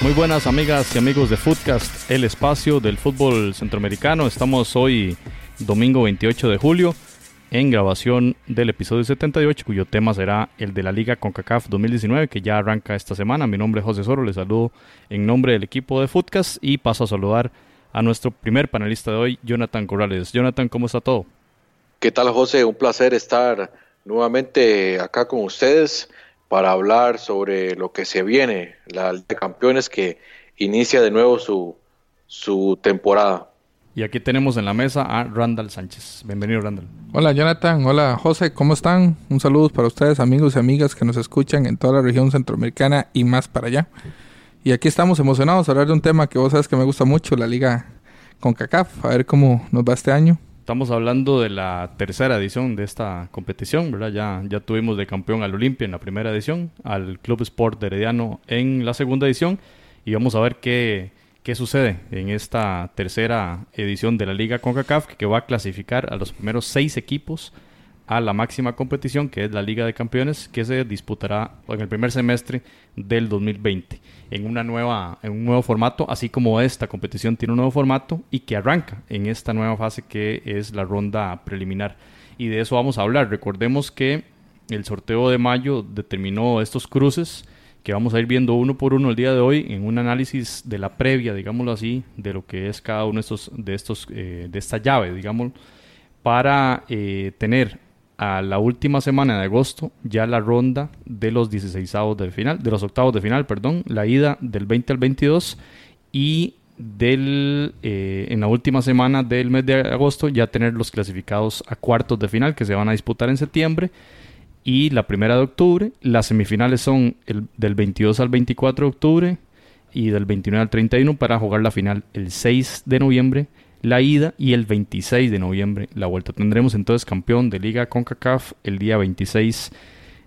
Muy buenas amigas y amigos de Footcast, el espacio del fútbol centroamericano. Estamos hoy domingo 28 de julio en grabación del episodio 78 cuyo tema será el de la Liga CONCACAF 2019 que ya arranca esta semana. Mi nombre es José Soro, les saludo en nombre del equipo de Footcast y paso a saludar a nuestro primer panelista de hoy, Jonathan Corrales. Jonathan, ¿cómo está todo? ¿Qué tal José? Un placer estar nuevamente acá con ustedes para hablar sobre lo que se viene, la Liga de Campeones que inicia de nuevo su, su temporada. Y aquí tenemos en la mesa a Randall Sánchez. Bienvenido, Randall. Hola, Jonathan. Hola, José. ¿Cómo están? Un saludo para ustedes, amigos y amigas que nos escuchan en toda la región centroamericana y más para allá. Y aquí estamos emocionados a hablar de un tema que vos sabes que me gusta mucho, la Liga con CACAF. A ver cómo nos va este año. Estamos hablando de la tercera edición de esta competición, ¿verdad? Ya, ya tuvimos de campeón al Olimpia en la primera edición, al Club Sport de Herediano en la segunda edición y vamos a ver qué, qué sucede en esta tercera edición de la Liga CONCACAF que va a clasificar a los primeros seis equipos a la máxima competición que es la Liga de Campeones que se disputará en el primer semestre del 2020 en una nueva en un nuevo formato así como esta competición tiene un nuevo formato y que arranca en esta nueva fase que es la ronda preliminar. Y de eso vamos a hablar. Recordemos que el sorteo de mayo determinó estos cruces que vamos a ir viendo uno por uno el día de hoy en un análisis de la previa digámoslo así de lo que es cada uno de estos de estos eh, de esta llave digamos para eh, tener a la última semana de agosto ya la ronda de los 16 de final, de los octavos de final, perdón, la ida del 20 al 22 y del eh, en la última semana del mes de agosto ya tener los clasificados a cuartos de final que se van a disputar en septiembre y la primera de octubre, las semifinales son el, del 22 al 24 de octubre y del 29 al 31 para jugar la final el 6 de noviembre la ida y el 26 de noviembre la vuelta. Tendremos entonces campeón de Liga CONCACAF el día 26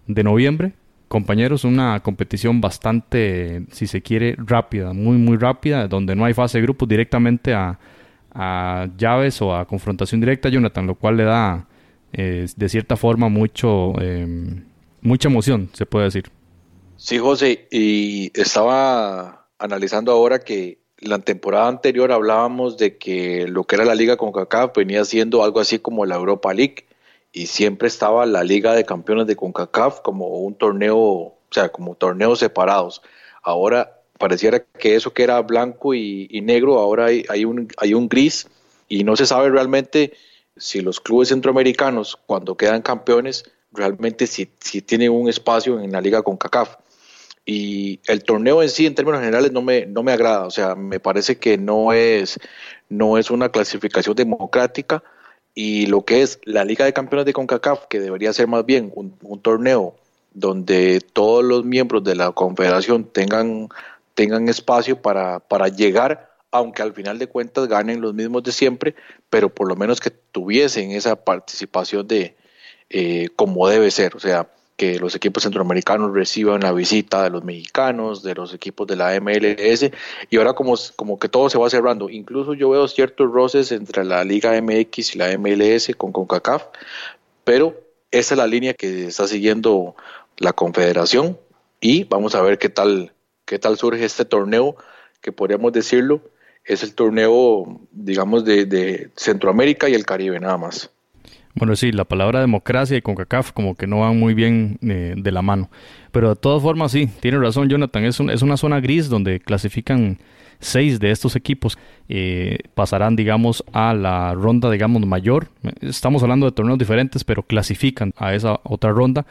de noviembre. Compañeros, una competición bastante, si se quiere, rápida, muy, muy rápida, donde no hay fase de grupos directamente a, llaves o a confrontación directa, Jonathan, lo cual le da eh, de cierta forma mucho, em, mucha emoción, se puede decir. Sí, José, y estaba analizando ahora que la temporada anterior hablábamos de que lo que era la liga con CONCACAF venía siendo algo así como la Europa League y siempre estaba la liga de campeones de CONCACAF como un torneo, o sea, como torneos separados. Ahora pareciera que eso que era blanco y, negro, ahora hay, un, hay un gris y no se sabe realmente si los clubes centroamericanos cuando quedan campeones realmente si, si tienen un espacio en la liga con CONCACAF y el torneo en sí en términos generales no me, no me agrada, o sea, me parece que no es, no es una clasificación democrática. Y lo que es la Liga de Campeones de CONCACAF, que debería ser más bien un, torneo donde todos los miembros de la confederación tengan, tengan espacio para, para llegar, aunque al final de cuentas ganen los mismos de siempre, pero por lo menos que tuviesen esa participación de eh, como debe ser, o sea, que los equipos centroamericanos reciban la visita de los mexicanos, de los equipos de la MLS, y ahora como, como que todo se va cerrando. Incluso yo veo ciertos roces entre la Liga MX y la MLS con CONCACAF, pero esa es la línea que está siguiendo la Confederación y vamos a ver qué tal, qué tal surge este torneo, que podríamos decirlo, es el torneo, digamos, de, de Centroamérica y el Caribe nada más. Bueno, sí, la palabra democracia y CONCACAF como que no van muy bien eh, de la mano. Pero de todas formas, sí, tiene razón Jonathan, es, es una zona gris donde clasifican seis de estos equipos. Eh, pasarán, digamos, a la ronda, digamos, mayor. Estamos hablando de torneos diferentes, pero clasifican a esa otra ronda.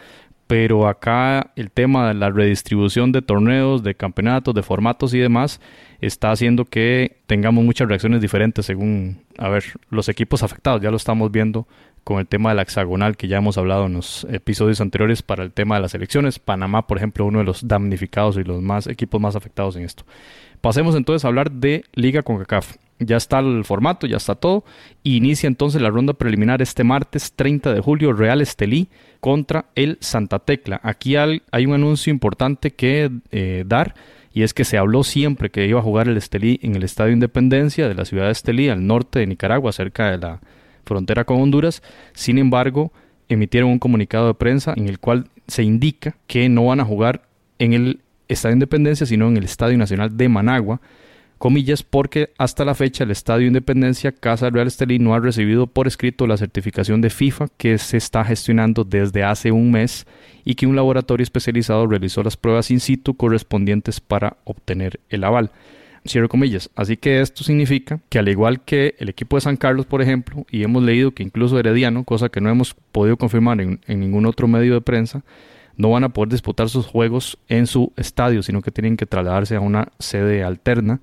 Pero acá el tema de la redistribución de torneos, de campeonatos, de formatos y demás, está haciendo que tengamos muchas reacciones diferentes según, a ver, los equipos afectados. Ya lo estamos viendo con el tema de la hexagonal que ya hemos hablado en los episodios anteriores para el tema de las elecciones. Panamá, por ejemplo, uno de los damnificados y los más equipos más afectados en esto. Pasemos entonces a hablar de Liga CONCACAF. Ya está el formato, ya está todo. inicia entonces la ronda preliminar este martes 30 de julio, Real Estelí contra el Santa Tecla. Aquí hay, un anuncio importante que eh, dar y es que se habló siempre que iba a jugar el Estelí en el Estadio Independencia de la ciudad de Estelí, al norte de Nicaragua, cerca de la frontera con Honduras. Sin embargo, emitieron un comunicado de prensa en el cual se indica que no van a jugar en el Estadio Independencia, sino en el Estadio Nacional de Managua, comillas, porque hasta la fecha el Estadio Independencia Casa Real Estelí no ha recibido por escrito la certificación de FIFA que se está gestionando desde hace un mes y que un laboratorio especializado realizó las pruebas in situ correspondientes para obtener el aval. Cierro comillas. Así que esto significa que al igual que el equipo de San Carlos, por ejemplo, y hemos leído que incluso Herediano, cosa que no hemos podido confirmar en, en ningún otro medio de prensa, no van a poder disputar sus juegos en su estadio, sino que tienen que trasladarse a una sede alterna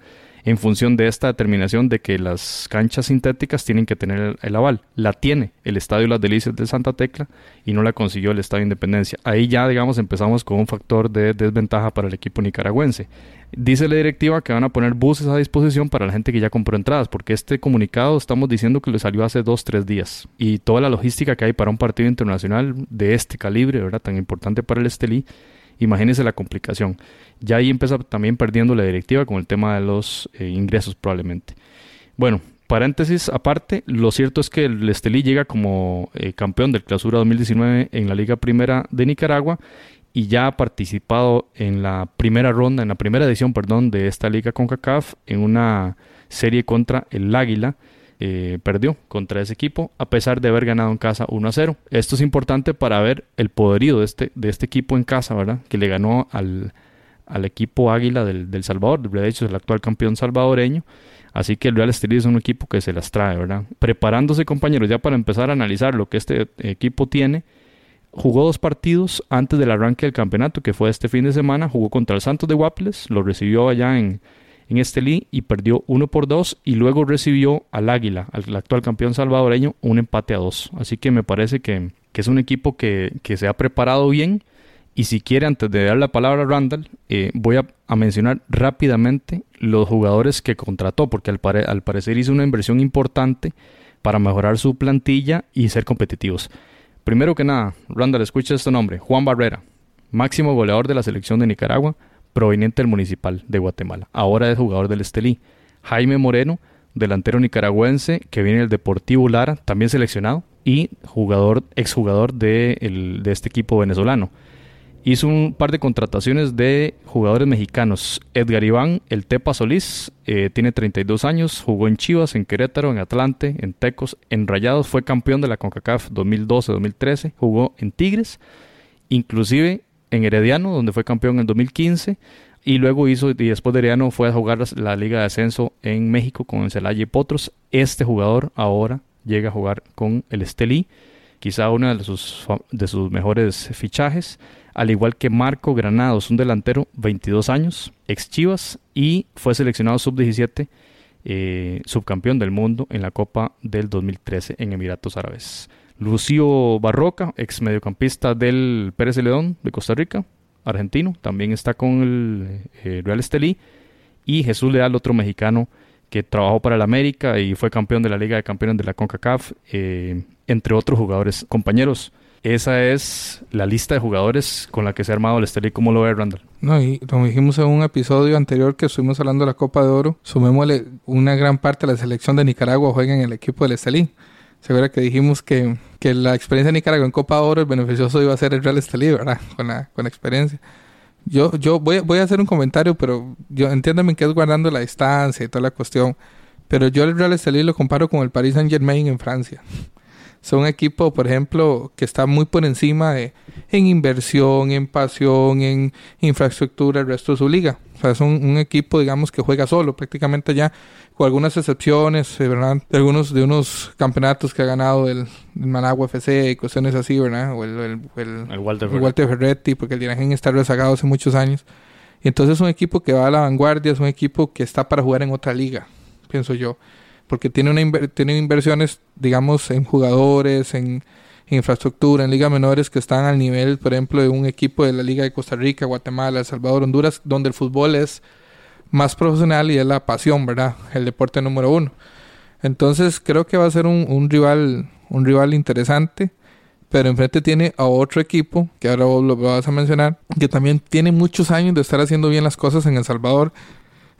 en función de esta determinación de que las canchas sintéticas tienen que tener el, aval. La tiene el Estadio Las Delicias de Santa Tecla y no la consiguió el Estadio Independencia. Ahí ya, digamos, empezamos con un factor de desventaja para el equipo nicaragüense. Dice la directiva que van a poner buses a disposición para la gente que ya compró entradas, porque este comunicado estamos diciendo que le salió hace dos, tres días. Y toda la logística que hay para un partido internacional de este calibre, ¿verdad? Tan importante para el Estelí, imagínense la complicación. Ya ahí empieza también perdiendo la directiva con el tema de los eh, ingresos probablemente. Bueno, paréntesis aparte, lo cierto es que el Estelí llega como eh, campeón del Clausura 2019 en la Liga Primera de Nicaragua y ya ha participado en la primera ronda, en la primera edición, perdón, de esta liga con CACAF en una serie contra el Águila. Eh, perdió contra ese equipo a pesar de haber ganado en casa 1 a 0. Esto es importante para ver el poderío de este, de este equipo en casa, ¿verdad? Que le ganó al, al equipo Águila del, del Salvador, de hecho es el actual campeón salvadoreño. Así que el Real Estelí es un equipo que se las trae, ¿verdad? Preparándose, compañeros, ya para empezar a analizar lo que este equipo tiene. Jugó dos partidos antes del arranque del campeonato, que fue este fin de semana. Jugó contra el Santos de Guapiles, lo recibió allá en, en Estelí y perdió 1 por 2. Y luego recibió al Águila, al actual campeón salvadoreño, un empate a 2. Así que me parece que, que es un equipo que, que se ha preparado bien y si quiere, antes de dar la palabra a Randall, eh, voy a, mencionar rápidamente los jugadores que contrató, porque al, al, parecer hizo una inversión importante para mejorar su plantilla y ser competitivos. Primero que nada, Randall, escucha este nombre, Juan Barrera, máximo goleador de la selección de Nicaragua, proveniente del Municipal de Guatemala. Ahora es jugador del Estelí. Jaime Moreno, delantero nicaragüense que viene del Deportivo Lara, también seleccionado, y jugador, exjugador de, de este equipo venezolano. Hizo un par de contrataciones de jugadores mexicanos. Edgar Iván, el Tepa Solís, eh, tiene 32 años, jugó en Chivas, en Querétaro, en Atlante, en Tecos, en Rayados, fue campeón de la CONCACAF 2012-2013, jugó en Tigres, inclusive en Herediano, donde fue campeón en 2015, y luego hizo, y después de Herediano fue a jugar la, Liga de Ascenso en México con el Celaya y Potros. Este jugador ahora llega a jugar con el Estelí, quizá uno de sus, de sus mejores fichajes al igual que Marco Granados, un delantero 22 años, ex Chivas y fue seleccionado sub-17, eh, subcampeón del mundo en la Copa del 2013 en Emiratos Árabes. Lucio Barroca, ex mediocampista del Pérez de León de Costa Rica, argentino, también está con el eh, Real Estelí. Y Jesús Leal, otro mexicano que trabajó para el América y fue campeón de la Liga de Campeones de la CONCACAF, eh, entre otros jugadores compañeros. Esa es la lista de jugadores con la que se ha armado el Estelí. ¿Cómo lo ve Randall? No, y como dijimos en un episodio anterior que estuvimos hablando de la Copa de Oro, sumémosle una gran parte de la selección de Nicaragua juega en el equipo del Estelí. Seguro que dijimos que, que, la experiencia de Nicaragua en Copa de Oro, el beneficioso iba a ser el Real Estelí, ¿verdad? Con la, con la experiencia. Yo, yo voy, voy a hacer un comentario, pero yo entiéndame que es guardando la distancia y toda la cuestión. Pero yo el Real Estelí lo comparo con el Paris Saint Germain en Francia son un equipo, por ejemplo, que está muy por encima de en inversión, en pasión, en infraestructura, el resto de su liga. O sea, es un, equipo, digamos, que juega solo prácticamente ya, con algunas excepciones, eh, ¿verdad? De algunos de unos campeonatos que ha ganado el, Managua FC y cuestiones así, ¿verdad? O el, el, Walter, Ferretti, porque el Dinagen está rezagado hace muchos años. Y entonces es un equipo que va a la vanguardia, es un equipo que está para jugar en otra liga, pienso yo porque tiene, una tiene inversiones, digamos, en jugadores, en, infraestructura, en ligas menores que están al nivel, por ejemplo, de un equipo de la Liga de Costa Rica, Guatemala, El Salvador, Honduras, donde el fútbol es más profesional y es la pasión, ¿verdad? El deporte número uno. Entonces creo que va a ser un, un rival, un rival interesante pero enfrente tiene a otro equipo, que ahora vos lo vas a mencionar, que también tiene muchos años de estar haciendo bien las cosas en El Salvador.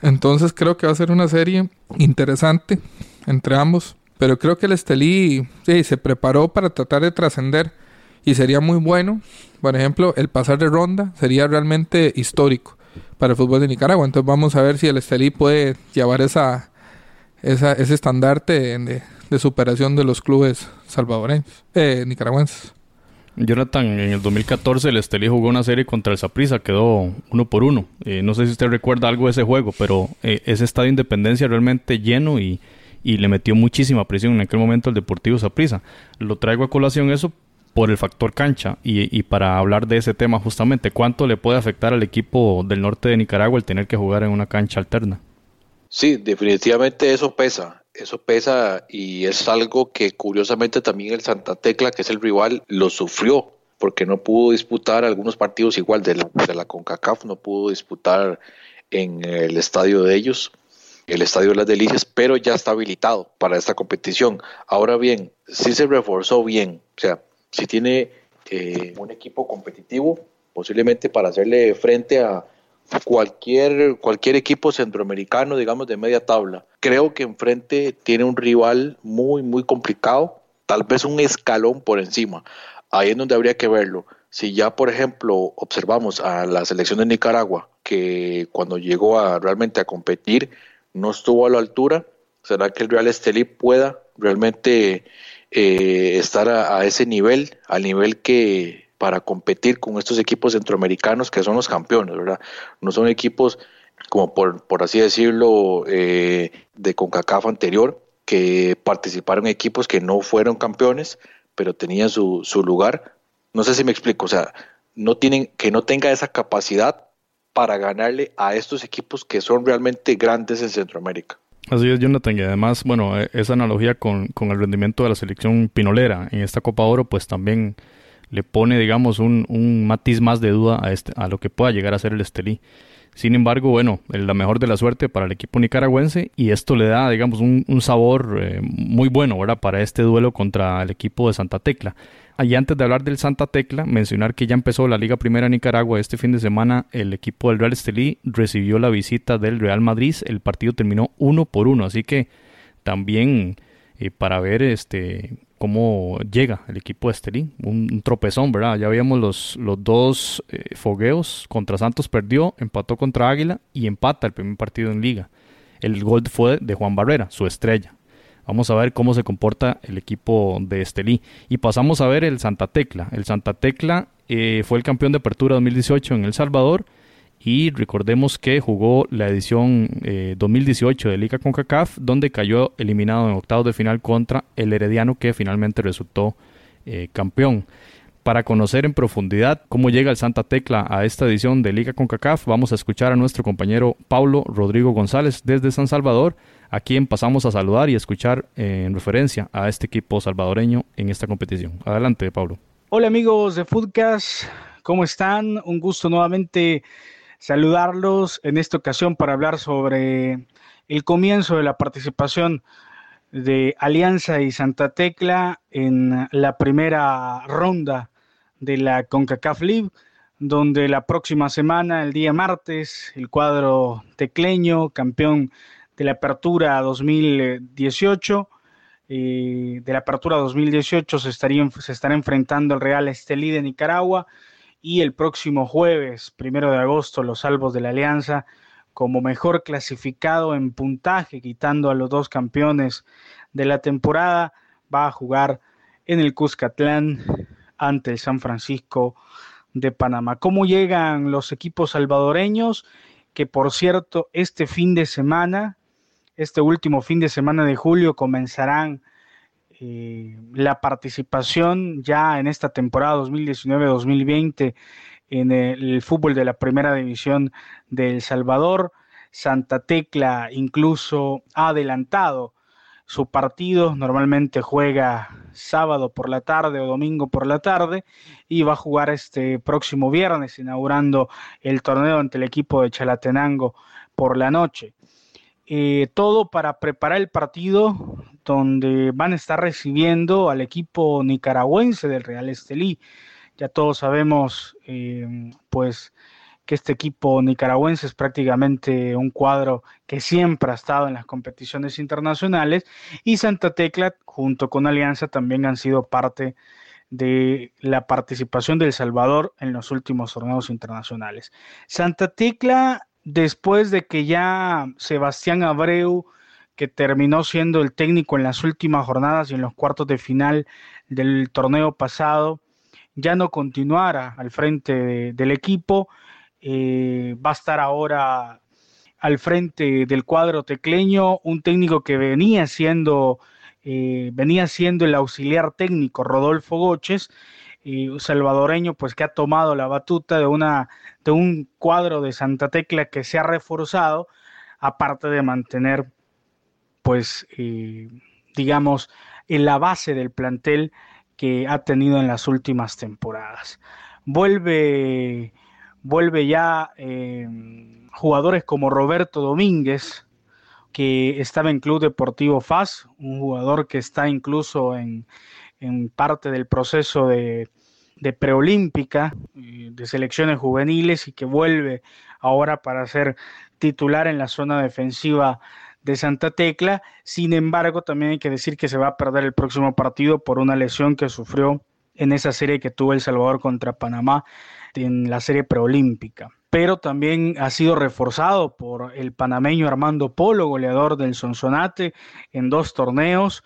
Entonces creo que va a ser una serie interesante entre ambos. Pero creo que el Estelí sí, se preparó para tratar de trascender y sería muy bueno. Por ejemplo, el pasar de ronda sería realmente histórico para el fútbol de Nicaragua. Entonces vamos a ver si el Estelí puede llevar esa, esa ese estandarte de, superación de los clubes salvadoreños, eh, nicaragüenses. Jonathan, en el 2014 el Estelí jugó una serie contra el Saprissa, quedó uno por uno. Eh, no sé si usted recuerda algo de ese juego, pero eh, ese estadio Independencia realmente lleno y, y, le metió muchísima presión en aquel momento al Deportivo Saprissa. Lo traigo a colación eso por el factor cancha y, y, para hablar de ese tema justamente, ¿cuánto le puede afectar al equipo del norte de Nicaragua el tener que jugar en una cancha alterna? Sí, definitivamente eso pesa eso pesa y es algo que curiosamente también el Santa Tecla, que es el rival, lo sufrió porque no pudo disputar algunos partidos igual de la, CONCACAF, no pudo disputar en el estadio de ellos, el estadio de las Delicias, pero ya está habilitado para esta competición. Ahora bien, sí se reforzó bien, o sea, si tiene eh, un equipo competitivo, posiblemente para hacerle frente a cualquier, cualquier equipo centroamericano, digamos, de media tabla. Creo que enfrente tiene un rival muy, muy complicado, tal vez un escalón por encima. Ahí es donde habría que verlo. Si ya, por ejemplo, observamos a la selección de Nicaragua, que cuando llegó a realmente a competir no estuvo a la altura, ¿será que el Real Estelí pueda realmente eh, estar a ese nivel, al nivel que para competir con estos equipos centroamericanos que son los campeones, ¿verdad? No son equipos como por, por así decirlo eh, de CONCACAF anterior, que participaron equipos que no fueron campeones, pero tenían su, su lugar. No sé si me explico, o sea, no tienen, que no tenga esa capacidad para ganarle a estos equipos que son realmente grandes en Centroamérica. Así es, Jonathan, y además, bueno, e, esa analogía con, con el rendimiento de la selección pinolera en esta Copa Oro, pues también le pone, digamos, un, un matiz más de duda a, este, a lo que pueda llegar a ser el Estelí. Sin embargo, bueno, la mejor de la suerte para el equipo nicaragüense y esto le da, digamos, un, sabor eh, muy bueno, ¿verdad? Para este duelo contra el equipo de Santa Tecla. Y antes de hablar del Santa Tecla, mencionar que ya empezó la Liga Primera Nicaragua este fin de semana. El equipo del Real Estelí recibió la visita del Real Madrid. El partido terminó uno por uno, así que también eh, para ver este cómo llega el equipo de Estelí. Un, tropezón, ¿verdad? Ya veíamos los, los dos eh, fogueos. Contra Santos perdió, empató contra Águila y empata el primer partido en liga. El gol fue de Juan Barrera, su estrella. Vamos a ver cómo se comporta el equipo de Estelí. Y pasamos a ver el Santa Tecla. El Santa Tecla eh, fue el campeón de apertura 2018 en El Salvador y recordemos que jugó la edición 2018 eh, de Liga CONCACAF, donde cayó eliminado en octavos de final contra el Herediano, que finalmente resultó eh, campeón. Para conocer en profundidad cómo llega el Santa Tecla a esta edición de Liga CONCACAF, vamos a escuchar a nuestro compañero Paulo Rodrigo González desde San Salvador, a quien pasamos a saludar y escuchar eh, en referencia a este equipo salvadoreño en esta competición. Adelante, Pablo. Hola amigos de Foodcast, ¿cómo están? Un gusto nuevamente saludarlos en esta ocasión para hablar sobre el comienzo de la participación de Alianza y Santa Tecla en la primera ronda de la CONCACAF League, donde la próxima semana, el día martes, el cuadro tecleño, campeón de la Apertura 2018, eh, de la Apertura 2018 se, estaría, se estará enfrentando el Real Estelí de Nicaragua y el próximo jueves, primero de agosto, los salvos de la Alianza como mejor clasificado en puntaje, quitando a los dos campeones de la temporada, va a jugar en el Cuscatlán ante el San Francisco de Panamá. ¿Cómo llegan los equipos salvadoreños? Que por cierto, este fin de semana, este último fin de semana de julio, comenzarán eh, la participación ya en esta temporada 2019-2020 en el fútbol de la primera división de El Salvador. Santa Tecla incluso ha adelantado su partido, normalmente juega sábado por la tarde o domingo por la tarde y va a jugar este próximo viernes inaugurando el torneo ante el equipo de Chalatenango por la noche. Eh, todo para preparar el partido donde van a estar recibiendo al equipo nicaragüense del Real Estelí. Ya todos sabemos, eh, pues, que este equipo nicaragüense es prácticamente un cuadro que siempre ha estado en las competiciones internacionales y Santa Tecla junto con Alianza también han sido parte de la participación del Salvador en los últimos torneos internacionales. Santa Tecla, después de que ya Sebastián Abreu, que terminó siendo el técnico en las últimas jornadas y en los cuartos de final del torneo pasado, ya no continuara al frente del equipo, eh, va a estar ahora al frente del cuadro tecleño, un técnico que venía siendo, eh, venía siendo el auxiliar técnico Rodolfo Goches, un salvadoreño pues que ha tomado la batuta de, una, de un cuadro de Santa Tecla que se ha reforzado, aparte de mantener pues eh, digamos en la base del plantel que ha tenido en las últimas temporadas. Vuelve vuelve ya em, jugadores como Roberto Domínguez, que estaba en Club Deportivo FAS, un jugador que está incluso en, parte del proceso de, de preolímpica, eh, de selecciones juveniles y que vuelve ahora para ser titular en la zona defensiva de Santa Tecla. Sin embargo, también hay que decir que se va a perder el próximo partido por una lesión que sufrió en esa serie que tuvo El Salvador contra Panamá en la serie preolímpica. Pero también ha sido reforzado por el panameño Armando Polo, goleador del Sonsonate en dos torneos,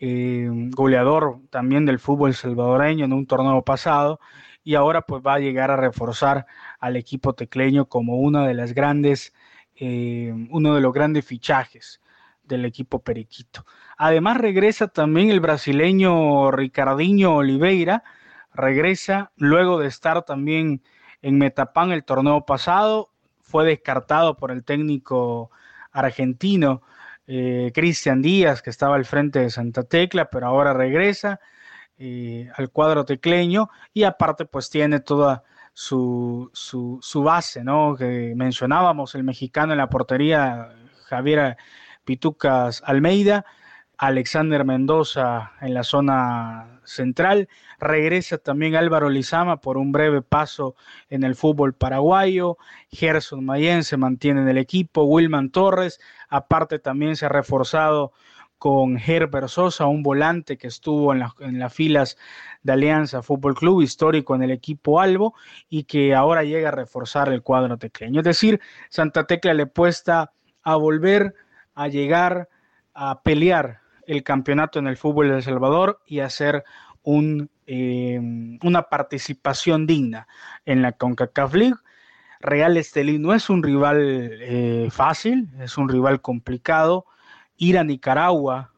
eh, goleador también del fútbol salvadoreño en un torneo pasado, y ahora pues va a llegar a reforzar al equipo tecleño como una de las grandes, eh, uno de los grandes fichajes del equipo periquito. Además regresa también el brasileño Ricardinho Oliveira, regresa luego de estar también en Metapan el torneo pasado, fue descartado por el técnico argentino eh, Cristian Díaz, que estaba al frente de Santa Tecla, pero ahora regresa eh, al cuadro tecleño y aparte pues tiene toda su, su, su, base, ¿no? Que mencionábamos, el mexicano en la portería, Javier Pitucas Almeida, Alexander Mendoza en la zona central. Regresa también Álvaro Lizama por un breve paso en el fútbol paraguayo. Gerson Mayen se mantiene en el equipo. Wilman Torres, aparte también se ha reforzado con Herbert Sosa, un volante que estuvo en, las filas de Alianza Fútbol Club, histórico en el equipo Albo, y que ahora llega a reforzar el cuadro tecleño. Es decir, Santa Tecla le puesta a volver a llegar a pelear el campeonato en el fútbol de El Salvador y hacer un, eh, una participación digna en la CONCACAF League. Real Estelí no es un rival eh, fácil, es un rival complicado. Ir a Nicaragua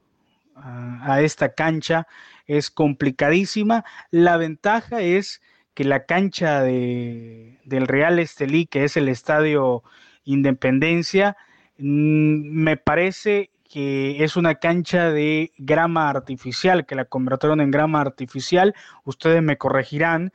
a, esta cancha es complicadísima. La ventaja es que la cancha de, del Real Estelí, que es el estadio Independencia, mm, me parece que es una cancha de grama artificial, que la convirtieron en grama artificial, ustedes me corregirán,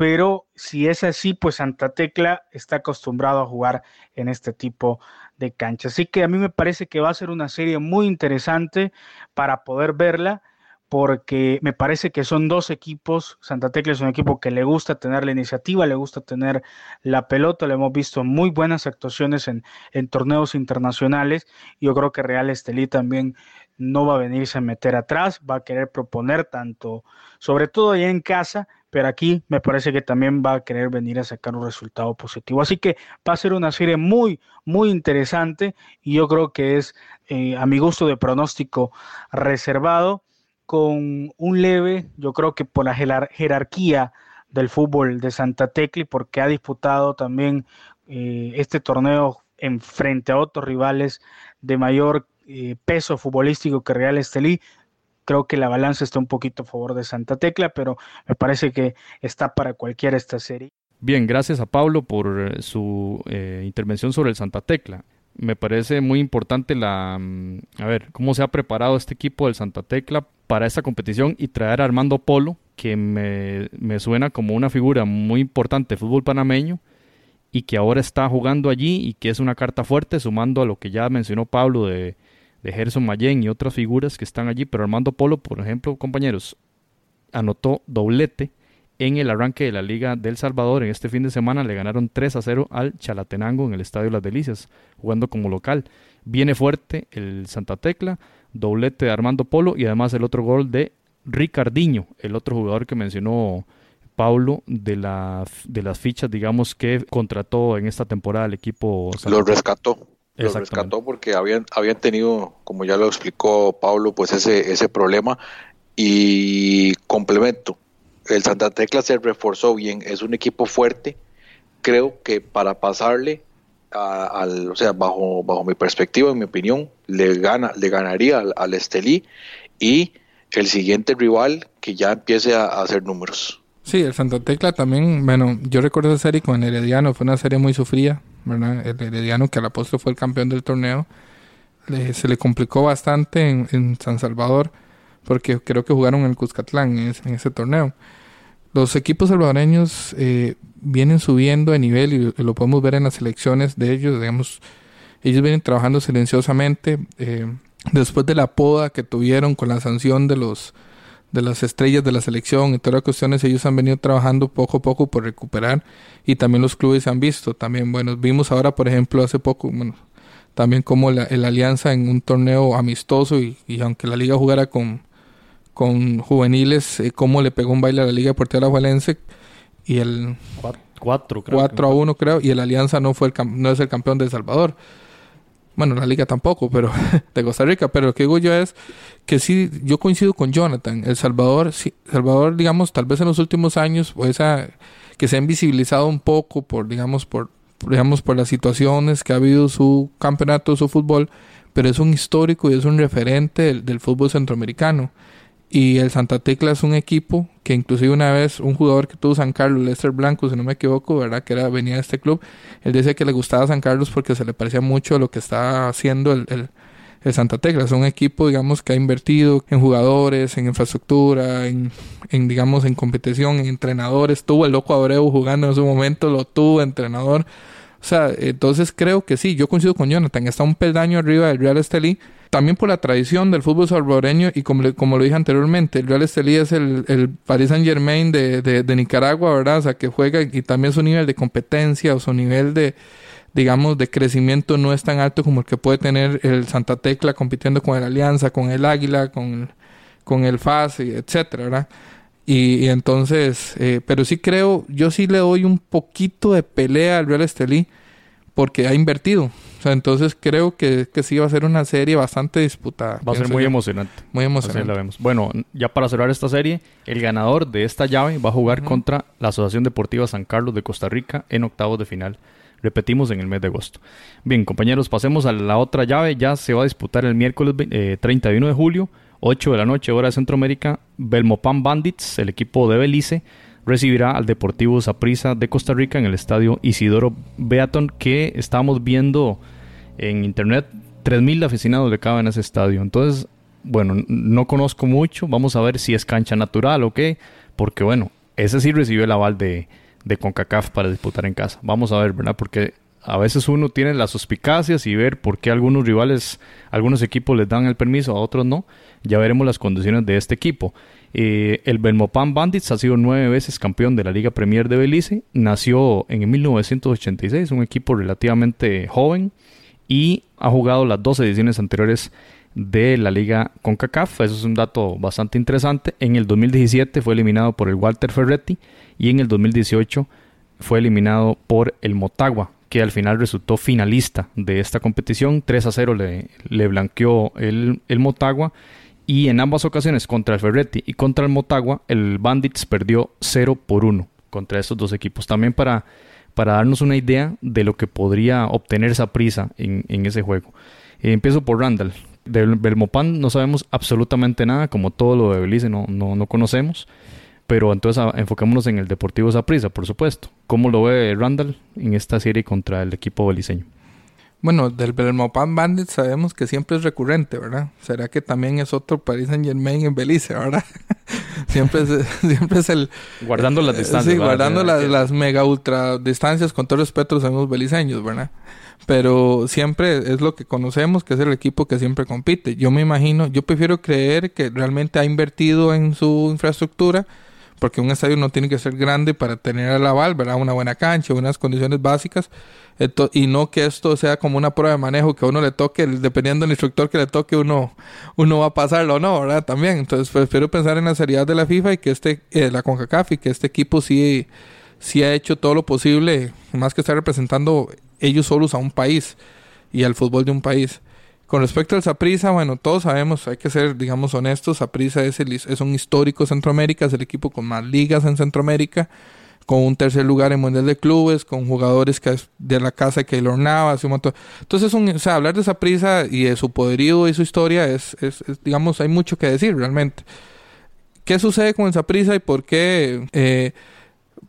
pero si es así, pues Santa Tecla está acostumbrado a jugar en este tipo de cancha. Así que a mí me parece que va a ser una serie muy interesante para poder verla porque me parece que son dos equipos. Santa Tecla es un equipo que le gusta tener la iniciativa, le gusta tener la pelota. Le hemos visto muy buenas actuaciones en, torneos internacionales. Yo creo que Real Estelí también no va a venirse a meter atrás, va a querer proponer tanto, sobre todo allá en casa, pero aquí me parece que también va a querer venir a sacar un resultado positivo. Así que va a ser una serie muy, muy interesante y yo creo que es eh, a mi gusto de pronóstico reservado con un leve, yo creo que por la jerarquía del fútbol de Santa Tecla porque ha disputado también eh, este torneo en frente a otros rivales de mayor eh, peso futbolístico que Real Estelí. Creo que la balanza está un poquito a favor de Santa Tecla, pero me parece que está para cualquiera esta serie. Bien, gracias a Pablo por su eh, intervención sobre el Santa Tecla me parece muy importante la mm, a ver cómo se ha preparado este equipo del Santa Tecla para esta competición y traer a Armando Polo que me, me suena como una figura muy importante de fútbol panameño y que ahora está jugando allí y que es una carta fuerte, sumando a lo que ya mencionó Pablo de, de Gerson Mayen y otras figuras que están allí. Pero Armando Polo, por ejemplo, compañeros, anotó doblete en el arranque de la Liga del Salvador. En este fin de semana le ganaron 3 a 0 al Chalatenango en el Estadio Las Delicias, jugando como local. Viene fuerte el Santa Tecla, doblete de Armando Polo y además el otro gol de Ricardiño, el otro jugador que mencionó Paulo de, la, de las fichas, digamos, que contrató en esta temporada el equipo. Lo rescató. Lo rescató porque habían, habían tenido, como ya lo explicó Pablo, pues ese, ese problema. Y complemento, el Santa Tecla se reforzó bien, es un equipo fuerte. Creo que para pasarle al, o sea, bajo, bajo mi perspectiva, en mi opinión, le gana, le ganaría al, al Estelí y el siguiente rival que ya empiece a, hacer números. Sí, el Santa Tecla también, bueno, yo recuerdo esa serie con el Herediano, fue una serie muy sufrida, El Herediano que al apóstol fue el campeón del torneo, se le complicó bastante en, San Salvador, porque creo que jugaron en el Cuscatlán en ese, torneo. Los equipos salvadoreños eh, vienen subiendo de nivel y lo podemos ver en las elecciones de ellos, digamos, ellos vienen trabajando silenciosamente. Eh, después de la poda que tuvieron con la sanción de los de las estrellas de la selección. Y todas las cuestiones, ellos han venido trabajando poco a poco por recuperar y también los clubes han visto. También, bueno, vimos ahora, por ejemplo, hace poco, bueno, también como la, Alianza en un torneo amistoso y, aunque la liga jugara con, con juveniles, eh, cómo le pegó un baile a la Liga Deportiva Juelense y el 4 a 1 creo y el Alianza no fue el no es el campeón de El Salvador bueno, la liga tampoco, pero de Costa Rica, pero lo que digo yo es que sí, yo coincido con Jonathan, El Salvador, sí, Salvador, digamos, tal vez en los últimos años, pues que se ha invisibilizado un poco por, digamos, por, digamos, por las situaciones que ha habido su campeonato, su fútbol, pero es un histórico y es un referente del fútbol centroamericano. Y el Santa Tecla es un equipo que inclusive una vez un jugador que tuvo San Carlos, Lester Blanco, si no me equivoco, ¿verdad? Que era, venía de este club, él dice que le gustaba San Carlos porque se le parecía mucho a lo que está haciendo el, el, Santa Tecla. Es un equipo, digamos, que ha invertido en jugadores, en infraestructura, en, en, digamos, en competición, en entrenadores. Tuvo el Loco Abreu jugando en su momento, lo tuvo entrenador. O sea, entonces creo que sí, yo coincido con Jonathan, está un peldaño arriba del Real Estelí también por la tradición del fútbol salvadoreño y como, como lo dije anteriormente, el Real Estelí es el, el Paris Saint Germain de, de, Nicaragua, ¿verdad? O sea, que juega y también su nivel de competencia o su nivel de, digamos, de crecimiento no es tan alto como el que puede tener el Santa Tecla compitiendo con el Alianza, con el Águila, con, con el FAS, etcétera, ¿verdad? Y, entonces, eh, pero sí creo, yo sí le doy un poquito de pelea al Real Estelí porque ha invertido. O sea, entonces creo que, que sí va a ser una serie bastante disputada. Va a ser muy emocionante. Muy emocionante. la vemos. Bueno, ya para cerrar esta serie, el ganador de esta llave va a jugar contra la Asociación Deportiva San Carlos de Costa Rica en octavos de final. Repetimos en el mes de agosto. Bien, compañeros, pasemos a la otra llave. Ya se va a disputar el miércoles 31 eh, de julio, 8 de la noche, hora de Centroamérica. Belmopan Bandits, el equipo de Belice, recibirá al Deportivo Saprissa de Costa Rica en el estadio Isidoro Beaton, que estamos viendo en internet. 3.000 aficionados le caben a ese estadio. Entonces, bueno, no conozco mucho. Vamos a ver si es cancha natural o qué. Porque, bueno, ese sí recibió el aval de, de CONCACAF para disputar en casa. Vamos a ver, ¿verdad? Porque a veces uno tiene las suspicacias y ver por qué algunos rivales, algunos equipos les dan el permiso, a otros no. Ya veremos las condiciones de este equipo. Eh, el Belmopan Bandits ha sido nueve veces campeón de la Liga Premier de Belice. Nació en 1986, un equipo relativamente joven y ha jugado las dos ediciones anteriores de la Liga CONCACAF. Eso es un dato bastante interesante. En el 2017 fue eliminado por el Walter Ferretti y en el 2018 fue eliminado por el Motagua, que al final resultó finalista de esta competición. 3 a 0 le, le blanqueó el, el Motagua y en ambas ocasiones, contra el Ferretti y contra el Motagua, el Bandits perdió 0 por 1 contra esos dos equipos. También para, para darnos una idea de lo que podría obtener esa prisa en, en ese juego. Eh, empiezo por Randall. Del Belmopan no sabemos absolutamente nada, como todo lo de Belice no, no, no conocemos. Pero entonces ah, enfoquémonos en el Deportivo Saprissa, por supuesto. ¿Cómo lo ve Randall en esta serie contra el equipo beliceño? Bueno, del Belmopan Bandit sabemos que siempre es recurrente, ¿verdad? ¿Será que también es otro Paris Saint Germain en Belice, ¿verdad? siempre, es, siempre es el... Guardando las distancias. Sí, guardando las, mega ultra distancias con todo respeto los beliceños, ¿verdad? Pero siempre es lo que conocemos, que es el equipo que siempre compite. Yo me imagino, yo prefiero creer que realmente ha invertido en su infraestructura, porque un estadio no tiene que ser grande para tener el aval, ¿verdad? Una buena cancha, unas condiciones básicas, y no que esto sea como una prueba de manejo que a uno le toque, dependiendo del instructor que le toque, uno, uno va a pasarlo o no, ¿verdad? También. Entonces prefiero pensar en la seriedad de la FIFA y que este, eh, la CONCACAF y que este equipo sí, sí ha hecho todo lo posible, más que estar representando ellos solos a un país y al fútbol de un país. Con respecto al Saprissa, bueno, todos sabemos, hay que ser, digamos, honestos, Saprissa es, es un histórico Centroamérica, es el equipo con más ligas en Centroamérica, con un tercer lugar en Mundial de Clubes, con jugadores que de la casa de Keylor Navas, un montón. Entonces, un, o sea, hablar de Saprissa y de su poderío y su historia es, es, digamos, hay mucho que decir realmente. ¿Qué sucede con el Saprissa y por qué eh,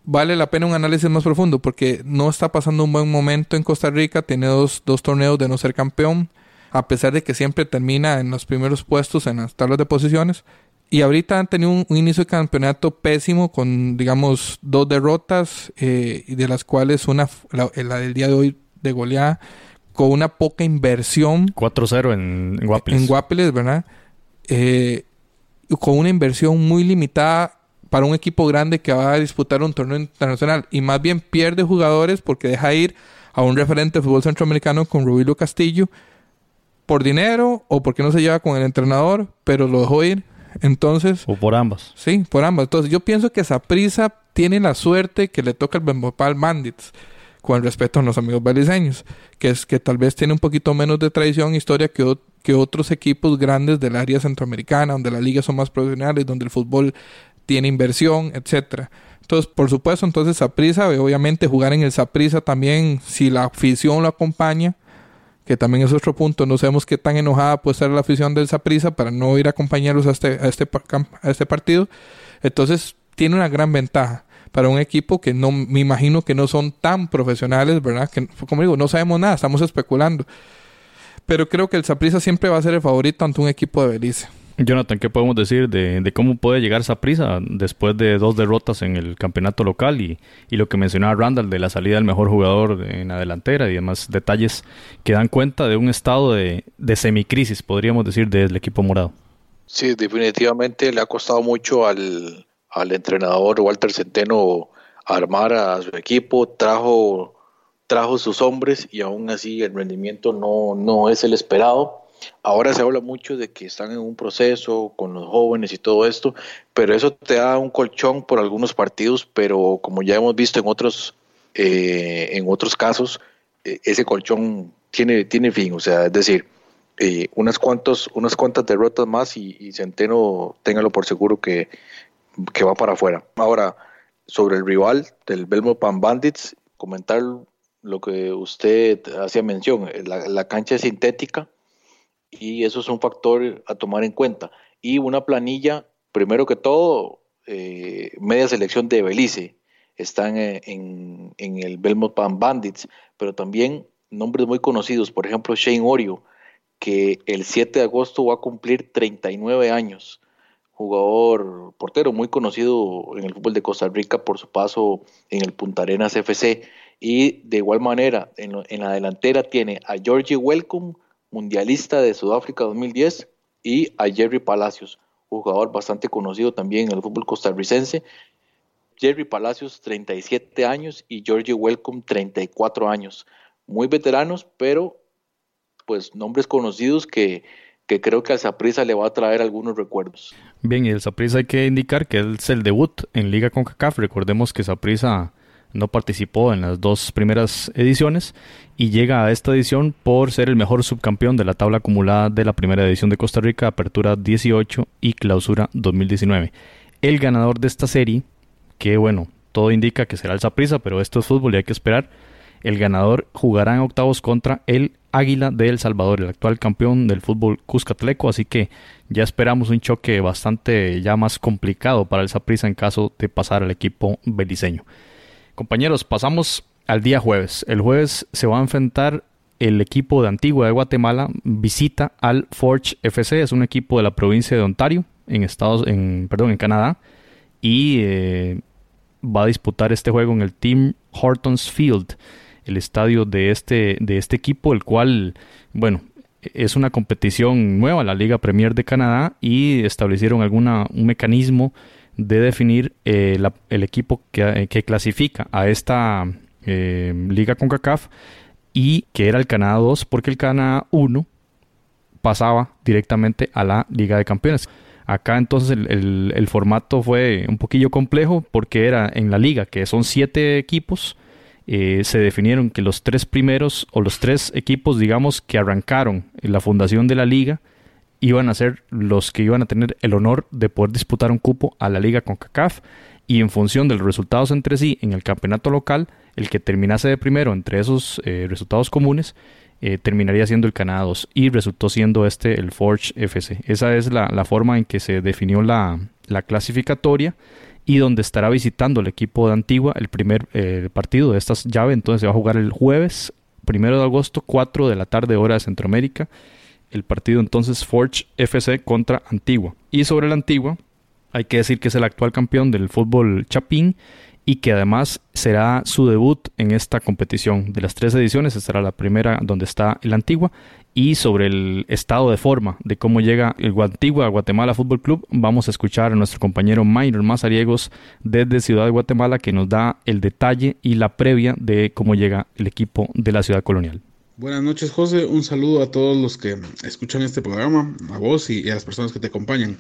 vale la pena un análisis más profundo? Porque no está pasando un buen momento en Costa Rica, tiene dos, dos torneos de no ser campeón a pesar de que siempre termina en los primeros puestos en las tablas de posiciones. Y ahorita han tenido un, inicio de campeonato pésimo con, digamos, dos derrotas, eh, de las cuales una, la, del día de hoy de goleada, con una poca inversión. 4-0 en, en Guapiles. En Guapiles, ¿verdad? Eh, con una inversión muy limitada para un equipo grande que va a disputar un torneo internacional. Y más bien pierde jugadores porque deja ir a un referente de fútbol centroamericano con Rubilio Castillo, por dinero o porque no se lleva con el entrenador, pero lo dejó ir. Entonces. O por ambas. Sí, por ambas. Entonces, yo pienso que prisa tiene la suerte que le toca el Bembopal Bandits, con respeto a los amigos beliceños, que es que tal vez tiene un poquito menos de tradición e historia que, que otros equipos grandes del área centroamericana, donde las ligas son más profesionales, donde el fútbol tiene inversión, etcétera. Entonces, por supuesto, entonces Saprisa, obviamente jugar en el Saprisa también, si la afición lo acompaña, que también es otro punto. No sabemos qué tan enojada puede estar la afición del Saprisa para no ir a acompañarlos a este, a este, a este partido. Entonces, tiene una gran ventaja para un equipo que no me imagino que no son tan profesionales, ¿verdad? Que como digo, no sabemos nada, estamos especulando. Pero creo que el Saprisa siempre va a ser el favorito ante un equipo de Belice. Jonathan, ¿qué podemos decir de, cómo puede llegar esa prisa después de dos derrotas en el campeonato local y, lo que mencionaba Randall de la salida del mejor jugador en la delantera y demás detalles que dan cuenta de un estado de, de semicrisis, podríamos decir, del equipo morado? Sí, definitivamente le ha costado mucho al, al entrenador Walter Centeno armar a su equipo, trajo, trajo sus hombres y aún así el rendimiento no, no es el esperado Ahora se habla mucho de que están en un proceso con los jóvenes y todo esto, pero eso te da un colchón por algunos partidos, pero como ya hemos visto en otros, eh, en otros casos, eh, ese colchón tiene, tiene fin, o sea, es decir, eh, unas, cuantos, unas cuantas derrotas más y, Centeno, téngalo por seguro que, que va para afuera. Ahora, sobre el rival del Belmopan Bandits, comentar lo que usted hacía mención, la, la cancha es sintética, y eso es un factor a tomar en cuenta. Y una planilla, primero que todo, eh, media selección de Belice, están en, el Belmont Bandits, pero también nombres muy conocidos, por ejemplo Shane Orio, que el 7 de agosto va a cumplir 39 años, jugador portero muy conocido en el fútbol de Costa Rica por su paso en el Punta Arenas FC. Y de igual manera, en, en la delantera tiene a Georgie Welcome, mundialista de Sudáfrica 2010, y a Jerry Palacios, jugador bastante conocido también en el fútbol costarricense. Jerry Palacios, 37 años, y Georgie Welcome, 34 años. Muy veteranos, pero pues nombres conocidos que, que creo que al Saprissa le va a traer algunos recuerdos. Bien, y el Saprissa hay que indicar que es el debut en Liga con CACAF. Recordemos que Saprissa no participó en las dos primeras ediciones y llega a esta edición por ser el mejor subcampeón de la tabla acumulada de la primera edición de Costa Rica, Apertura 18 y Clausura 2019. El ganador de esta serie, que bueno, todo indica que será el Saprissa, pero esto es fútbol y hay que esperar. El ganador jugará en octavos contra el Águila de El Salvador, el actual campeón del fútbol Cuscatleco, así que ya esperamos un choque bastante ya más complicado para el Saprissa en caso de pasar al equipo beliceño. Compañeros, pasamos al día jueves. El jueves se va a enfrentar el equipo de Antigua de Guatemala visita al Forge FC, es un equipo de la provincia de Ontario, en Estados, en, perdón, en Canadá, y eh, va a disputar este juego en el Team Hortons Field, el estadio de este, de este equipo, el cual, bueno, es una competición nueva, la Liga Premier de Canadá, y establecieron alguna, un mecanismo de definir eh, el equipo que, que, clasifica a esta eh, Liga CONCACAF y que era el Canadá 2 porque el Canadá 1 pasaba directamente a la Liga de Campeones. Acá entonces el, formato fue un poquillo complejo porque era en la liga, que son siete equipos, eh, se definieron que los tres primeros o los tres equipos, digamos, que arrancaron en la fundación de la liga, iban a ser los que iban a tener el honor de poder disputar un cupo a la liga con CACAF y en función de los resultados entre sí en el campeonato local, el que terminase de primero entre esos eh, resultados comunes eh, terminaría siendo el Canadá 2 y resultó siendo este el Forge FC. Esa es la, forma en que se definió la, clasificatoria y donde estará visitando el equipo de Antigua el primer eh, partido de estas llaves. Entonces se va a jugar el jueves, primero de agosto, 4 de la tarde, hora de Centroamérica. El partido entonces Forge FC contra Antigua. Y sobre la Antigua, hay que decir que es el actual campeón del fútbol Chapín y que además será su debut en esta competición. De las tres ediciones, esta será la primera donde está el Antigua. Y sobre el estado de forma de cómo llega el Antigua Guatemala Fútbol Club, vamos a escuchar a nuestro compañero Minor Mazariegos desde Ciudad de Guatemala que nos da el detalle y la previa de cómo llega el equipo de la ciudad colonial. Buenas noches, José. Un saludo a todos los que escuchan este programa, a vos y, a las personas que te acompañan.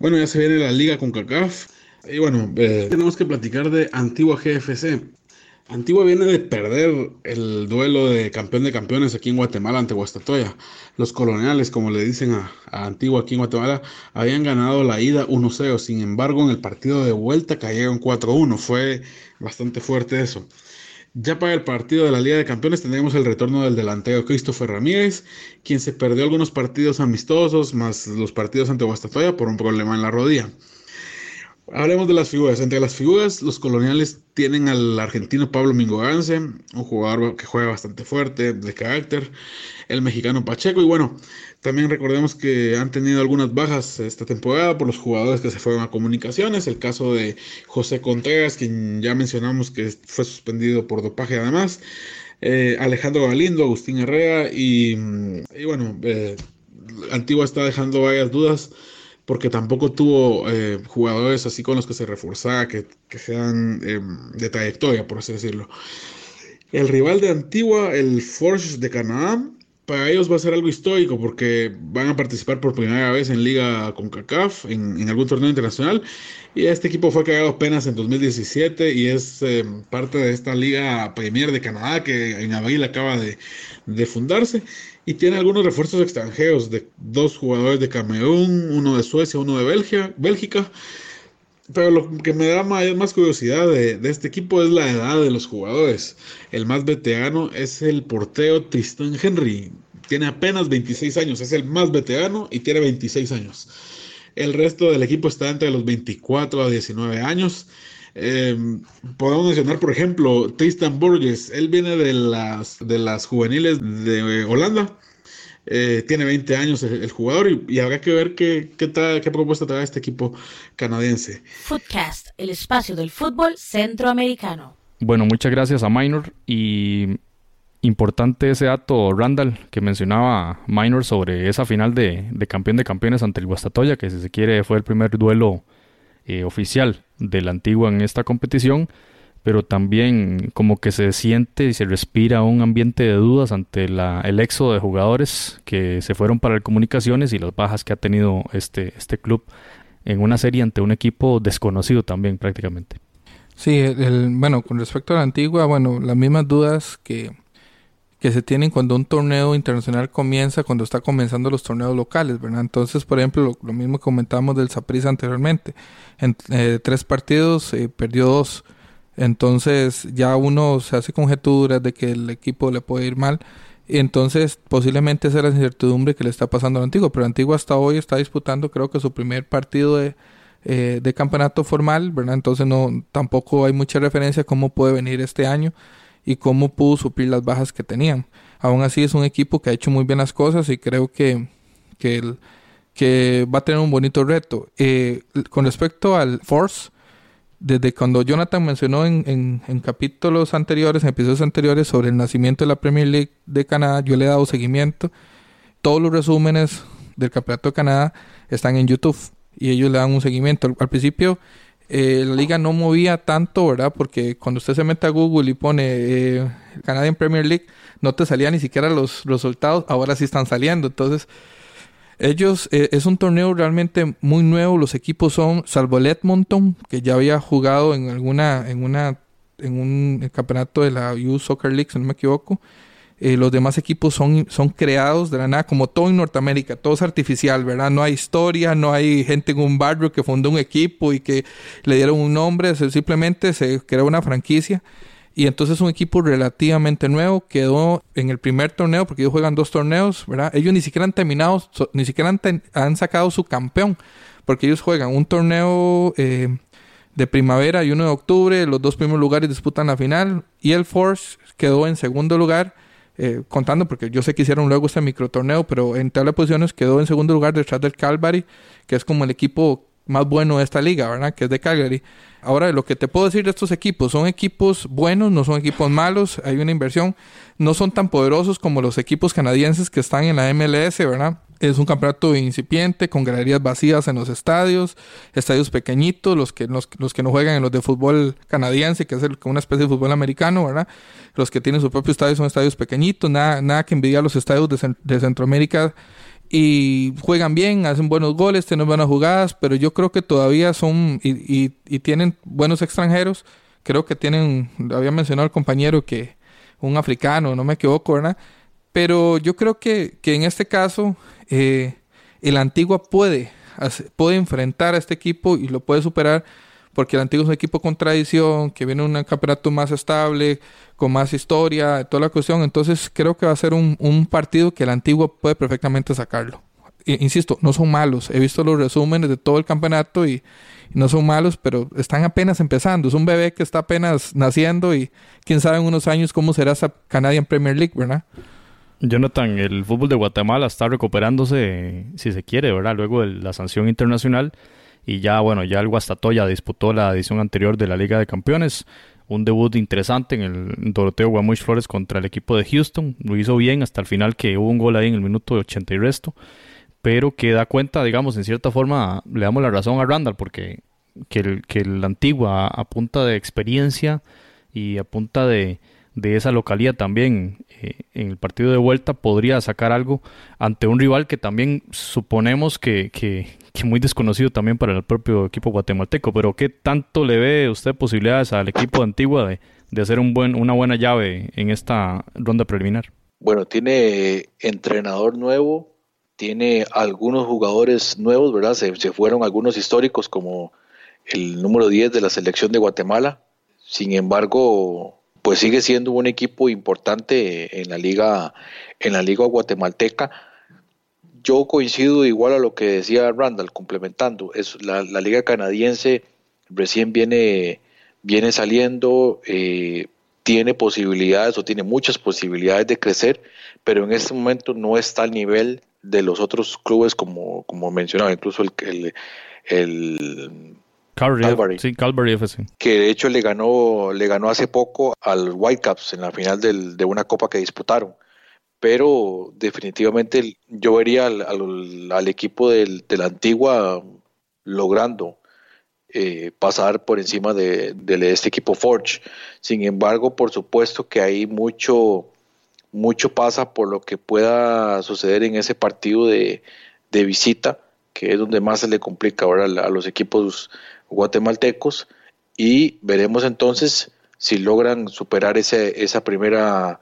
Bueno, ya se viene la liga con CACAF y bueno, eh, tenemos que platicar de Antigua GFC. Antigua viene de perder el duelo de campeón de campeones aquí en Guatemala ante Guastatoya. Los coloniales, como le dicen a, Antigua aquí en Guatemala, habían ganado la ida 1-0. Sin embargo, en el partido de vuelta cayeron 4-1. Fue bastante fuerte eso. Ya para el partido de la Liga de Campeones tendremos el retorno del delantero Christopher Ramírez, quien se perdió algunos partidos amistosos, más los partidos ante Guastatoya por un problema en la rodilla. Hablemos de las figuras. Entre las figuras, los coloniales tienen al argentino Pablo Mingogance, un jugador que juega bastante fuerte, de carácter, el mexicano Pacheco, y bueno, también recordemos que han tenido algunas bajas esta temporada por los jugadores que se fueron a comunicaciones, el caso de José Contreras, quien ya mencionamos que fue suspendido por dopaje además, eh, Alejandro Galindo, Agustín Herrera, y, bueno, eh, Antigua está dejando varias dudas porque tampoco tuvo eh, jugadores así con los que se reforzaba, que, sean em, de trayectoria, por así decirlo. El rival de Antigua, el Forge de Canadá, para ellos va a ser algo histórico porque van a participar por primera vez en Liga con CACAF, en, algún torneo internacional. Y este equipo fue creado apenas en 2017 y es em, parte de esta Liga Premier de Canadá que en abril acaba de, de fundarse y tiene algunos refuerzos extranjeros de dos jugadores de Camerún, uno de Suecia, uno de Bélgica. Pero lo que me da más, curiosidad de, este equipo es la edad de los jugadores. El más veterano es el portero Tristan Henry. Tiene apenas 26 años, es el más veterano y tiene 26 años. El resto del equipo está entre los 24 a 19 años. Eh, podemos mencionar, por ejemplo, Tristan Borges. Él viene de las, de las juveniles de Holanda. Eh, tiene 20 años el, jugador y, habrá que ver qué, qué, qué propuesta trae este equipo canadiense. Footcast, el espacio del fútbol centroamericano. Bueno, muchas gracias a Minor y importante ese dato, Randall, que mencionaba Minor sobre esa final de, de campeón de campeones ante el Guastatoya, que si se quiere fue el primer duelo eh, oficial de la antigua en esta competición, pero también como que se siente y se respira un ambiente de dudas ante la, el éxodo de jugadores que se fueron para el comunicaciones y las bajas que ha tenido este, este club en una serie ante un equipo desconocido también prácticamente. Sí, bueno, con respecto a la antigua, bueno, las mismas dudas que, que se tienen cuando un torneo internacional comienza, cuando está comenzando los torneos locales, ¿verdad? Entonces, por ejemplo, lo, mismo que comentamos del Saprissa anteriormente, en eh, tres partidos eh, perdió dos, entonces ya uno se hace conjeturas de que el equipo le puede ir mal, y entonces posiblemente esa es la incertidumbre que le está pasando al Antiguo, pero Antiguo hasta hoy está disputando creo que su primer partido de, eh, de campeonato formal, ¿verdad? Entonces no tampoco hay mucha referencia a cómo puede venir este año y cómo pudo suplir las bajas que tenían. Aún así es un equipo que ha hecho muy bien las cosas y creo que, que, que va a tener un bonito reto. Eh, con respecto al Force, desde cuando Jonathan mencionó en, en, capítulos anteriores, en episodios anteriores, sobre el nacimiento de la Premier League de Canadá, yo le he dado seguimiento. Todos los resúmenes del Campeonato de Canadá están en YouTube y ellos le dan un seguimiento. Al, principio eh, la liga no movía tanto, ¿verdad? Porque cuando usted se mete a Google y pone eh, Canadian Premier League, no te salían ni siquiera los resultados, ahora sí están saliendo. Entonces, ellos, eh, es un torneo realmente muy nuevo. Los equipos son, salvo el Edmonton, que ya había jugado en alguna, en una, en un campeonato de la U Soccer League, si no me equivoco. Eh, los demás equipos son, son creados de la nada, como todo en Norteamérica, todo es artificial, ¿verdad? No hay historia, no hay gente en un barrio que fundó un equipo y que le dieron un nombre, simplemente se creó una franquicia. Y entonces un equipo relativamente nuevo quedó en el primer torneo, porque ellos juegan dos torneos, ¿verdad? Ellos ni siquiera han terminado, ni siquiera han, sacado su campeón, porque ellos juegan un torneo eh, de primavera y uno de octubre, los dos primeros lugares disputan la final, y el Force quedó en segundo lugar, eh, contando, porque yo sé que hicieron luego este micro torneo, pero en tabla de posiciones quedó en segundo lugar detrás del Calvary, que es como el equipo más bueno de esta liga, ¿verdad? Que es de Calgary. Ahora, lo que te puedo decir de estos equipos, son equipos buenos, no son equipos malos, hay una inversión, no son tan poderosos como los equipos canadienses que están en la MLS, ¿verdad? Es un campeonato incipiente, con galerías vacías en los estadios, estadios pequeñitos, los que, los, que no juegan en los de fútbol canadiense, que es una especie de fútbol americano, ¿verdad? Los que tienen su propio estadio son estadios pequeñitos, nada, nada que envidiar los estadios de, de Centroamérica y juegan bien, hacen buenos goles, tienen buenas jugadas, pero yo creo que todavía son y, tienen buenos extranjeros. Creo que tienen, había mencionado el compañero que un africano, no me equivoco, ¿verdad? Pero yo creo que, que en este caso eh, el Antigua puede, puede enfrentar a este equipo y lo puede superar porque el Antiguo es un equipo con tradición, que viene un campeonato más estable, con más historia, toda la cuestión. Entonces creo que va a ser un, partido que el Antiguo puede perfectamente sacarlo. insisto, no son malos. He visto los resúmenes de todo el campeonato y, no son malos, pero están apenas empezando. Es un bebé que está apenas naciendo y quién sabe en unos años cómo será esa Canadian Premier League, ¿verdad? Jonathan, el fútbol de Guatemala está recuperándose, si se quiere, ¿verdad? Luego de la sanción internacional y ya, bueno, ya el Guastatoya disputó la edición anterior de la Liga de Campeones. Un debut interesante en el Doroteo Guamuch Flores contra el equipo de Houston. Lo hizo bien hasta el final que hubo un gol ahí en el minuto 80 y resto. Pero que da cuenta, digamos, en cierta forma le damos la razón a Randall porque que el, Antigua a punta de experiencia y a punta de, esa localidad también eh, en el partido de vuelta podría sacar algo ante un rival que también suponemos que, muy desconocido también para el propio equipo guatemalteco. Pero ¿qué tanto le ve usted posibilidades al equipo Antigua de, de hacer un buen, una buena llave en esta ronda preliminar? Bueno, tiene entrenador nuevo, tiene algunos jugadores nuevos, ¿verdad? Se, se fueron algunos históricos como el número 10 de la selección de Guatemala. Sin embargo, pues sigue siendo un equipo importante en la liga, en la liga guatemalteca. Yo coincido igual a lo que decía Randall, complementando, es la, liga canadiense recién viene, viene saliendo, eh, tiene posibilidades o tiene muchas posibilidades de crecer, pero en este momento no está al nivel de los otros clubes como, como mencionaba, incluso el, el Calvary, Sí, Calvary FC. Que de hecho le ganó, le ganó hace poco al Whitecaps en la final de una copa que disputaron. Pero definitivamente yo vería al, equipo del, de la antigua logrando eh, pasar por encima de, este equipo Forge. Sin embargo, por supuesto que hay mucho, mucho pasa por lo que pueda suceder en ese partido de, de visita, que es donde más se le complica ahora a los equipos guatemaltecos y veremos entonces si logran superar ese, esa, primera,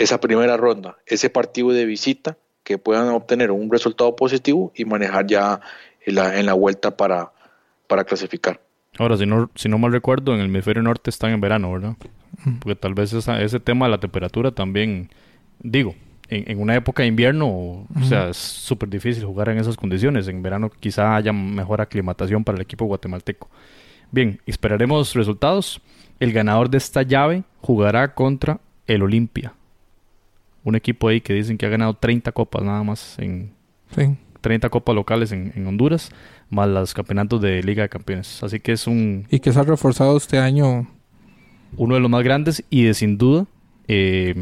esa primera ronda, ese partido de visita, que puedan obtener un resultado positivo y manejar ya en la, en la vuelta para, para clasificar. Ahora, si no, si no mal recuerdo, en el hemisferio norte están en verano, ¿verdad? Porque tal vez ese tema de la temperatura también, digo, en, una época de invierno, o sea, es súper difícil jugar en esas condiciones. En verano quizá haya mejor aclimatación para el equipo guatemalteco. Bien, esperaremos resultados. El ganador de esta llave jugará contra el Olimpia. Un equipo ahí que dicen que ha ganado 30 copas nada más en 30 copas locales en, Honduras, más los campeonatos de Liga de Campeones. Así que es un... Y que se ha reforzado este año. Uno de los más grandes y de sin duda eh,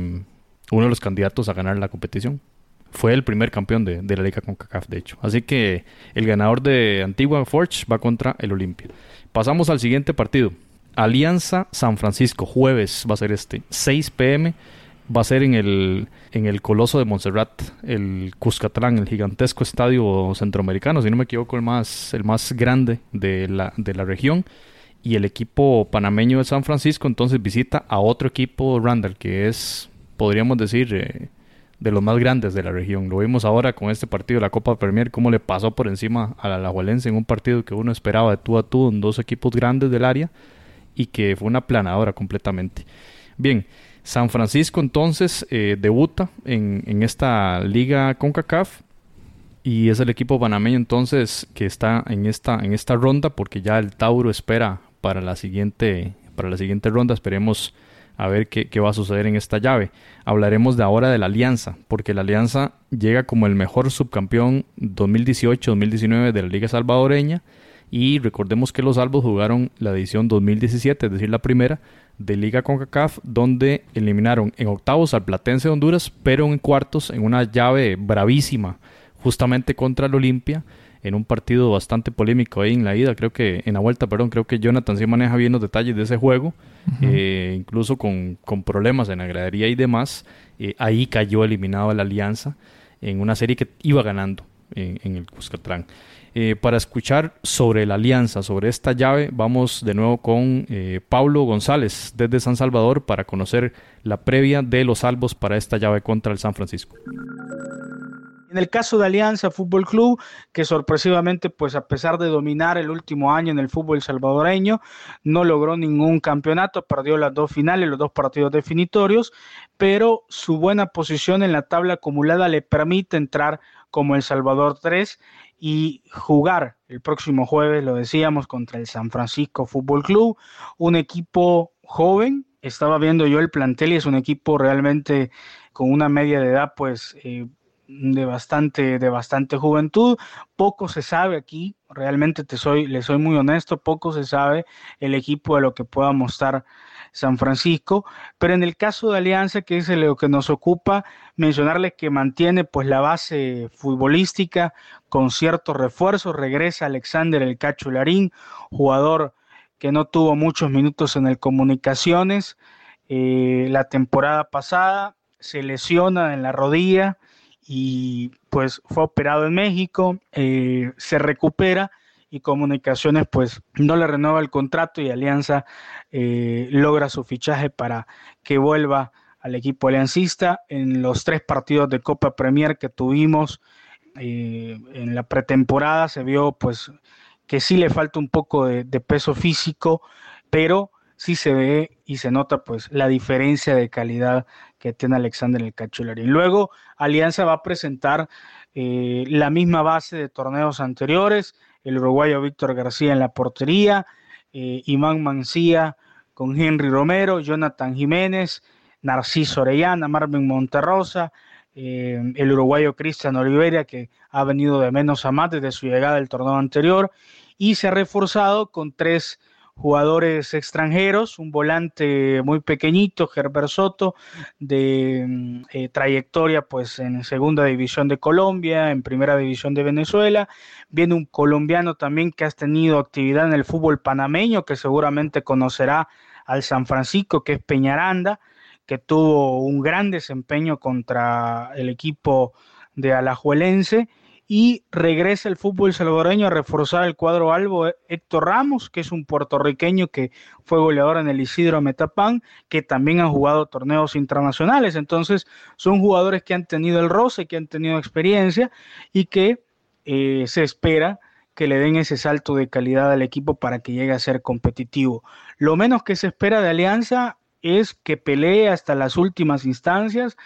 uno de los candidatos a ganar la competición. Fue el primer campeón de, de la Liga CONCACAF, de hecho. Así que el ganador de Antigua Forge va contra el Olimpia. Pasamos al siguiente partido. Alianza San Francisco, jueves va a ser este, 6 pm. Va a ser en el, en el Coloso de Montserrat, el Cuscatlán, el gigantesco estadio centroamericano, si no me equivoco, el más, el más grande de la, de la región. Y el equipo panameño de San Francisco entonces visita a otro equipo Randall, que es, podríamos decir, eh, de los más grandes de la región. Lo vimos ahora con este partido de la Copa Premier, cómo le pasó por encima a la Alajuelense en un partido que uno esperaba de tú a tú en dos equipos grandes del área y que fue una planadora completamente. Bien, San Francisco entonces eh, debuta en, en esta liga CONCACAF y es el equipo panameño entonces que está en esta, en esta ronda porque ya el Tauro espera para la siguiente, para la siguiente ronda. Esperemos a ver qué, qué, va a suceder en esta llave. Hablaremos de ahora de la Alianza, porque la Alianza llega como el mejor subcampeón 2018-2019 de la Liga Salvadoreña. Y recordemos que los Albos jugaron la edición 2017, es decir, la primera de Liga CONCACAF, donde eliminaron en octavos al Platense de Honduras, pero en cuartos en una llave bravísima, justamente contra el Olimpia en un partido bastante polémico ahí en la ida, creo que en la vuelta, perdón, creo que Jonathan sí maneja bien los detalles de ese juego, eh, incluso con, problemas en la gradería y demás, eh, ahí cayó eliminado la Alianza en una serie que iba ganando en, el Cuscatlán. Eh, para escuchar sobre la alianza, sobre esta llave, vamos de nuevo con Pablo González desde San Salvador para conocer la previa de los salvos para esta llave contra el San Francisco. En el caso de Alianza Fútbol Club, que sorpresivamente, pues a pesar de dominar el último año en el fútbol salvadoreño, no logró ningún campeonato, perdió las dos finales, los dos partidos definitorios, pero su buena posición en la tabla acumulada le permite entrar como El Salvador 3 y jugar el próximo jueves, lo decíamos, contra el San Francisco Fútbol Club, un equipo joven. Estaba viendo yo el plantel y es un equipo realmente con una media de edad pues eh, de bastante, de bastante juventud. Poco se sabe aquí, realmente te soy, le soy muy honesto, poco se sabe el equipo de lo que pueda mostrar San Francisco, pero en el caso de Alianza, que es lo que nos ocupa, mencionarles que mantiene pues la base futbolística con ciertos refuerzos, regresa Alexander El Cacho Larín, jugador que no tuvo muchos minutos en el Comunicaciones eh, la temporada pasada, se lesiona en la rodilla, y pues fue operado en México, eh, se recupera y Comunicaciones pues no le renueva el contrato y Alianza eh, logra su fichaje para que vuelva al equipo aliancista. En los tres partidos de Copa Premier que tuvimos eh, en la pretemporada se vio pues que sí le falta un poco de, de peso físico pero sí se ve y se nota pues la diferencia de calidad que tiene Alexander el y Luego Alianza va a presentar eh, la misma base de torneos anteriores, el uruguayo Víctor García en la portería, eh, Iván Mancía con Henry Romero, Jonathan Jiménez, Narciso Orellana, Marvin Monterrosa, eh, el uruguayo Cristian Oliveira, que ha venido de menos a más desde su llegada al torneo anterior, y se ha reforzado con tres jugadores extranjeros, un volante muy pequeñito, Gerber Soto, de mm, eh, trayectoria pues en segunda división de Colombia, en primera división de Venezuela, viene un colombiano también que ha tenido actividad en el fútbol panameño, que seguramente conocerá al San Francisco, que es Peñaranda, que tuvo un gran desempeño contra el equipo de Alajuelense y regresa el fútbol salvadoreño a reforzar el cuadro albo eh, Héctor Ramos, que es un puertorriqueño que fue goleador en el Isidro Metapán, que también ha jugado torneos internacionales. Entonces, son jugadores que han tenido el roce, que han tenido experiencia y que eh, se espera que le den ese salto de calidad al equipo para que llegue a ser competitivo. Lo menos que se espera de Alianza es que pelee hasta las últimas instancias,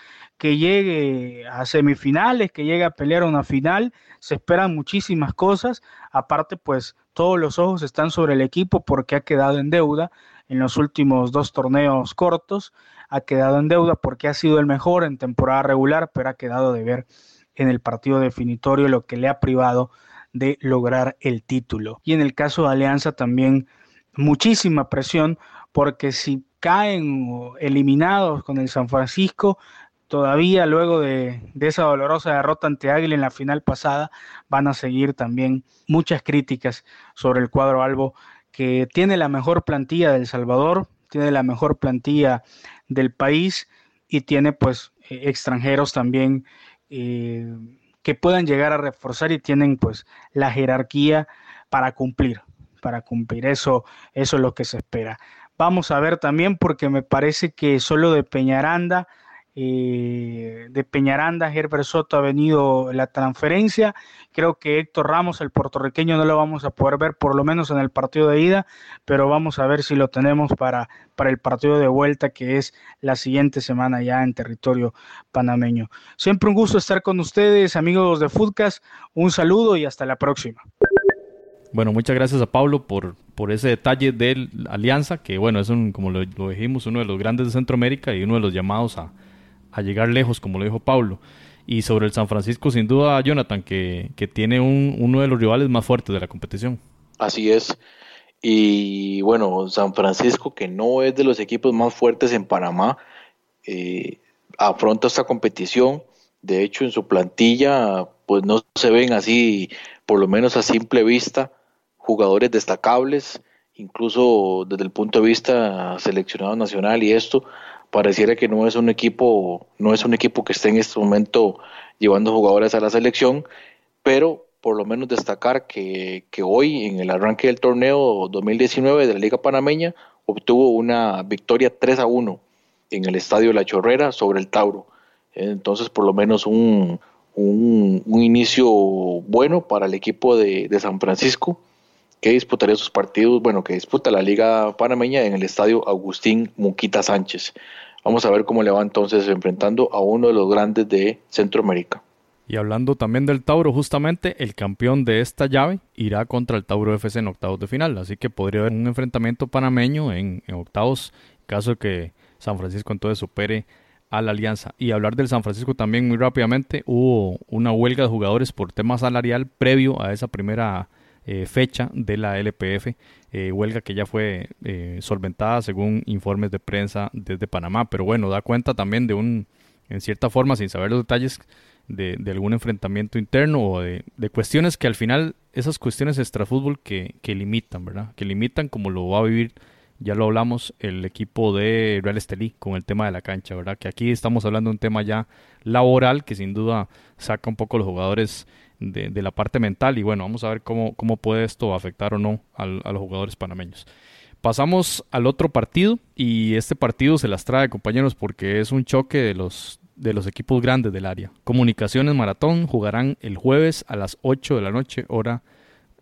que llegue a semifinales, que llegue a pelear una final. Se esperan muchísimas cosas. Aparte, pues todos los ojos están sobre el equipo porque ha quedado en deuda en los últimos dos torneos cortos, ha quedado en deuda porque ha sido el mejor en temporada regular, pero ha quedado de ver en el partido definitorio lo que le ha privado de lograr el título. Y en el caso de Alianza también muchísima presión porque si caen eliminados con el San Francisco, todavía luego de, esa dolorosa derrota ante Águila en la final pasada, van a seguir también muchas críticas sobre el cuadro albo que tiene la mejor plantilla del Salvador, tiene la mejor plantilla del país y tiene pues eh, extranjeros también eh, que puedan llegar a reforzar y tienen pues la jerarquía para cumplir, para cumplir. Eso, eso es lo que se espera. Vamos a ver también porque me parece que solo de Peñaranda eh, de Peñaranda, Herbert Soto ha venido la transferencia. Creo que Héctor Ramos, el puertorriqueño, no lo vamos a poder ver por lo menos en el partido de ida, pero vamos a ver si lo tenemos para, para el partido de vuelta que es la siguiente semana ya en territorio panameño. Siempre un gusto estar con ustedes, amigos de Foodcast. Un saludo y hasta la próxima. Bueno, muchas gracias a Pablo por, por ese detalle de Alianza, que bueno, es un, como lo dijimos, uno de los grandes de Centroamérica y uno de los llamados a, a llegar lejos, como lo dijo Pablo. Y sobre el San Francisco, sin duda, Jonathan, que, que tiene un, uno de los rivales más fuertes de la competición. Así es. Y bueno, San Francisco, que no es de los equipos más fuertes en Panamá, eh, afronta esta competición. De hecho, en su plantilla, pues no se ven así, por lo menos a simple vista, jugadores destacables, incluso desde el punto de vista seleccionado nacional y esto, pareciera que no es un equipo, no es un equipo que esté en este momento llevando jugadores a la selección, pero por lo menos destacar que, hoy en el arranque del torneo 2019 de la Liga Panameña obtuvo una victoria 3 a 1 en el Estadio La Chorrera sobre el Tauro. Entonces, por lo menos un, un, inicio bueno para el equipo de, de, San Francisco, que disputaría sus partidos, bueno, que disputa la Liga Panameña en el Estadio Agustín Muquita Sánchez. Vamos a ver cómo le va entonces enfrentando a uno de los grandes de Centroamérica. Y hablando también del Tauro, justamente el campeón de esta llave irá contra el Tauro FC en octavos de final. Así que podría haber un enfrentamiento panameño en, octavos, caso que San Francisco entonces supere a la alianza. Y hablar del San Francisco también muy rápidamente, hubo una huelga de jugadores por tema salarial previo a esa primera eh, fecha de la LPF, eh, huelga que ya fue eh, solventada según informes de prensa desde Panamá, pero bueno, da cuenta también de un, en cierta forma, sin saber los detalles, de, algún enfrentamiento interno o de, cuestiones que al final, esas cuestiones extrafútbol que, que limitan, ¿verdad? Que limitan como lo va a vivir ya lo hablamos, el equipo de Real Estelí con el tema de la cancha, ¿verdad? Que aquí estamos hablando de un tema ya laboral que sin duda saca un poco los jugadores de, la parte mental y bueno, vamos a ver cómo, cómo puede esto afectar o no a los jugadores panameños. Pasamos al otro partido y este partido se las trae compañeros porque es un choque de los, de los equipos grandes del área. Comunicaciones Maratón jugarán el jueves a las 8 de la noche, hora,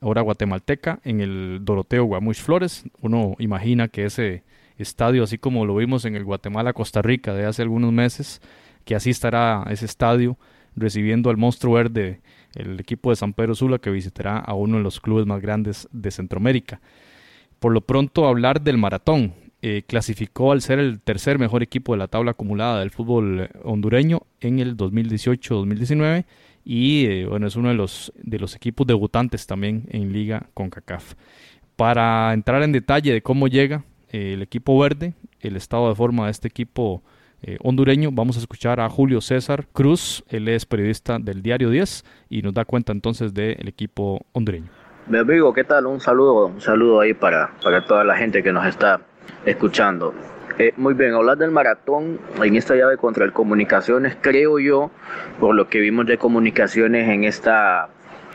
hora guatemalteca, en el Doroteo Guamuch Flores. Uno imagina que ese estadio, así como lo vimos en el Guatemala-Costa Rica de hace algunos meses, que así estará ese estadio recibiendo al monstruo verde el equipo de San Pedro Sula que visitará a uno de los clubes más grandes de Centroamérica. Por lo pronto hablar del maratón. Eh, clasificó al ser el tercer mejor equipo de la tabla acumulada del fútbol hondureño en el 2018-2019 y eh, bueno es uno de los de los equipos debutantes también en liga con CACAF. Para entrar en detalle de cómo llega eh, el equipo verde, el estado de forma de este equipo eh, hondureño. Vamos a escuchar a Julio César Cruz, él es periodista del Diario 10 y nos da cuenta entonces del equipo hondureño. Mi amigo, ¿qué tal? Un saludo, un saludo ahí para, para toda la gente que nos está escuchando. Eh, muy bien, hablar del maratón en esta llave contra el Comunicaciones, creo yo, por lo que vimos de Comunicaciones en esta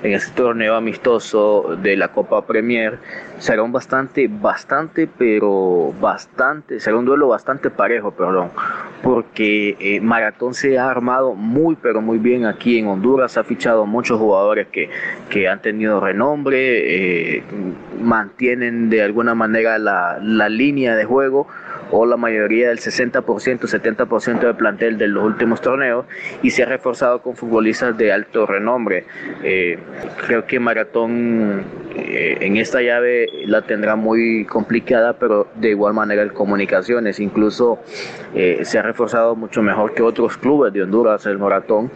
en este torneo amistoso de la Copa Premier. Será un bastante, bastante, pero bastante, será un duelo bastante parejo, perdón, porque eh, Maratón se ha armado muy, pero muy bien aquí en Honduras, ha fichado muchos jugadores que, que han tenido renombre, eh, mantienen de alguna manera la, la línea de juego o la mayoría del 60%, 70% del plantel de los últimos torneos y se ha reforzado con futbolistas de alto renombre. Eh, creo que Maratón eh, en esta llave la tendrá muy complicada, pero de igual manera el Comunicaciones incluso eh, se ha reforzado mucho mejor que otros clubes de Honduras, el Maratón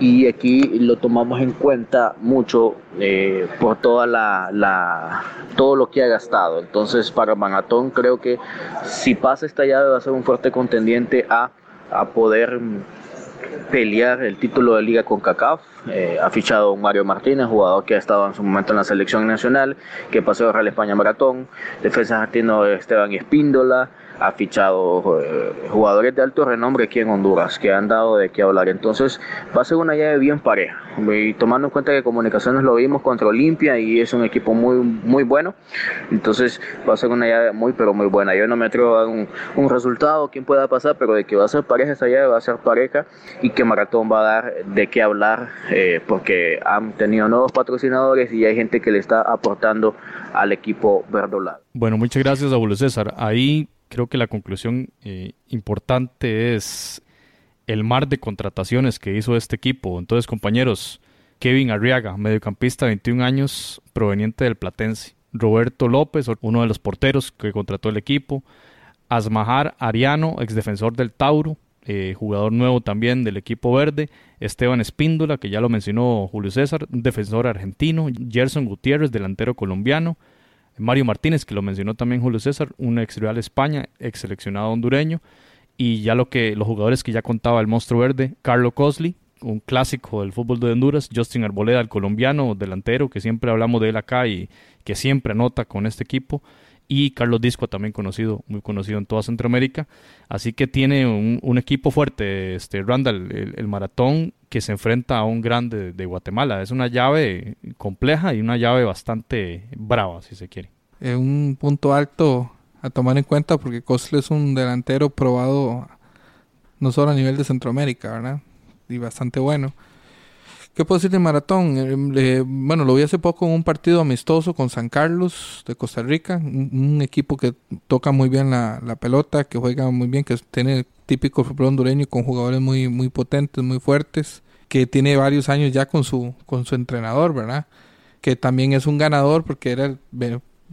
y aquí lo tomamos en cuenta mucho eh, por toda la, todo lo que ha gastado. Entonces para Maratón creo que si pasa esta llave va a ser un fuerte contendiente a, a poder pelear el título de liga con CACAF. Eh, ha fichado Mario Martínez, jugador que ha estado en su momento en la selección nacional, que pasó a Real España Maratón. Defensa argentino Esteban Espíndola ha fichado eh, jugadores de alto renombre aquí en Honduras que han dado de qué hablar. Entonces va a ser una llave bien pareja. Y tomando en cuenta que Comunicaciones lo vimos contra Olimpia y es un equipo muy, muy bueno. Entonces va a ser una llave muy, pero muy buena. Yo no me atrevo a dar un, un resultado, quién pueda pasar, pero de que va a ser pareja esa llave, va a ser pareja y que Maratón va a dar de qué hablar eh, porque han tenido nuevos patrocinadores y hay gente que le está aportando al equipo verdolado. Bueno, muchas gracias a Julio César. Ahí creo que la conclusión eh, importante es el mar de contrataciones que hizo este equipo. Entonces, compañeros, Kevin Arriaga, mediocampista de 21 años, proveniente del Platense. Roberto López, uno de los porteros que contrató el equipo. Asmahar Ariano, exdefensor del Tauro, eh, jugador nuevo también del equipo verde. Esteban Espíndola, que ya lo mencionó Julio César, defensor argentino. Gerson Gutiérrez, delantero colombiano. Mario Martínez, que lo mencionó también Julio César, un ex Real España, ex seleccionado hondureño, y ya lo que los jugadores que ya contaba el monstruo verde, Carlo Cosley, un clásico del fútbol de Honduras, Justin Arboleda, el colombiano delantero, que siempre hablamos de él acá y que siempre anota con este equipo, y Carlos Disco, también conocido, muy conocido en toda Centroamérica. Así que tiene un, equipo fuerte, este Randall, el, maratón que se enfrenta a un grande de, Guatemala. Es una llave compleja y una llave bastante brava, si se quiere. Es un punto alto a tomar en cuenta porque Cosle es un delantero probado no solo a nivel de Centroamérica, ¿verdad? Y bastante bueno. ¿Qué puedo decir de Maratón? Eh, bueno, lo vi hace poco en un partido amistoso con San Carlos de Costa Rica, un, equipo que toca muy bien la, pelota, que juega muy bien, que tiene típico fútbol hondureño con jugadores muy, muy potentes, muy fuertes, que tiene varios años ya con su, con su entrenador, ¿verdad? Que también es un ganador porque era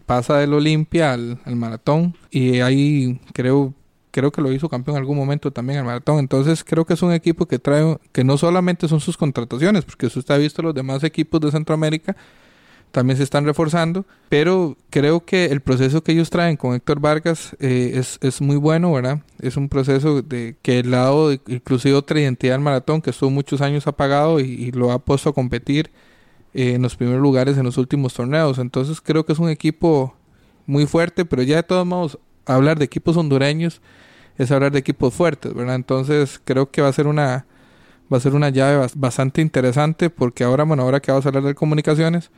pasa del Olimpia al, al maratón y ahí creo creo que lo hizo campeón en algún momento también el maratón. Entonces creo que es un equipo que trae, que no solamente son sus contrataciones, porque usted ha visto los demás equipos de Centroamérica, también se están reforzando, pero creo que el proceso que ellos traen con Héctor Vargas eh, es, es, muy bueno, ¿verdad? Es un proceso de que el lado, inclusive otra identidad del maratón, que estuvo muchos años apagado y, lo ha puesto a competir eh, en los primeros lugares en los últimos torneos. Entonces creo que es un equipo muy fuerte, pero ya de todos modos, hablar de equipos hondureños es hablar de equipos fuertes, ¿verdad? Entonces creo que va a ser una va a ser una llave bastante interesante porque ahora, bueno, ahora que vamos a hablar de comunicaciones,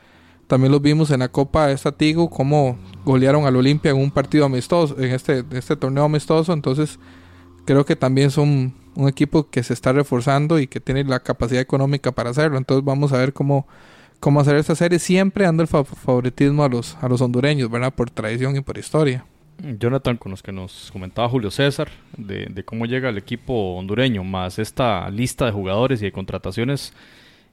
también los vimos en la Copa de Tigo cómo golearon al Olimpia en un partido amistoso, en este, este torneo amistoso, entonces creo que también son un equipo que se está reforzando y que tiene la capacidad económica para hacerlo, entonces vamos a ver cómo cómo hacer esta serie siempre dando el favoritismo a los a los hondureños, ¿verdad? Por tradición y por historia. Jonathan, con los que nos comentaba Julio César, de, cómo llega el equipo hondureño, más esta lista de jugadores y de contrataciones.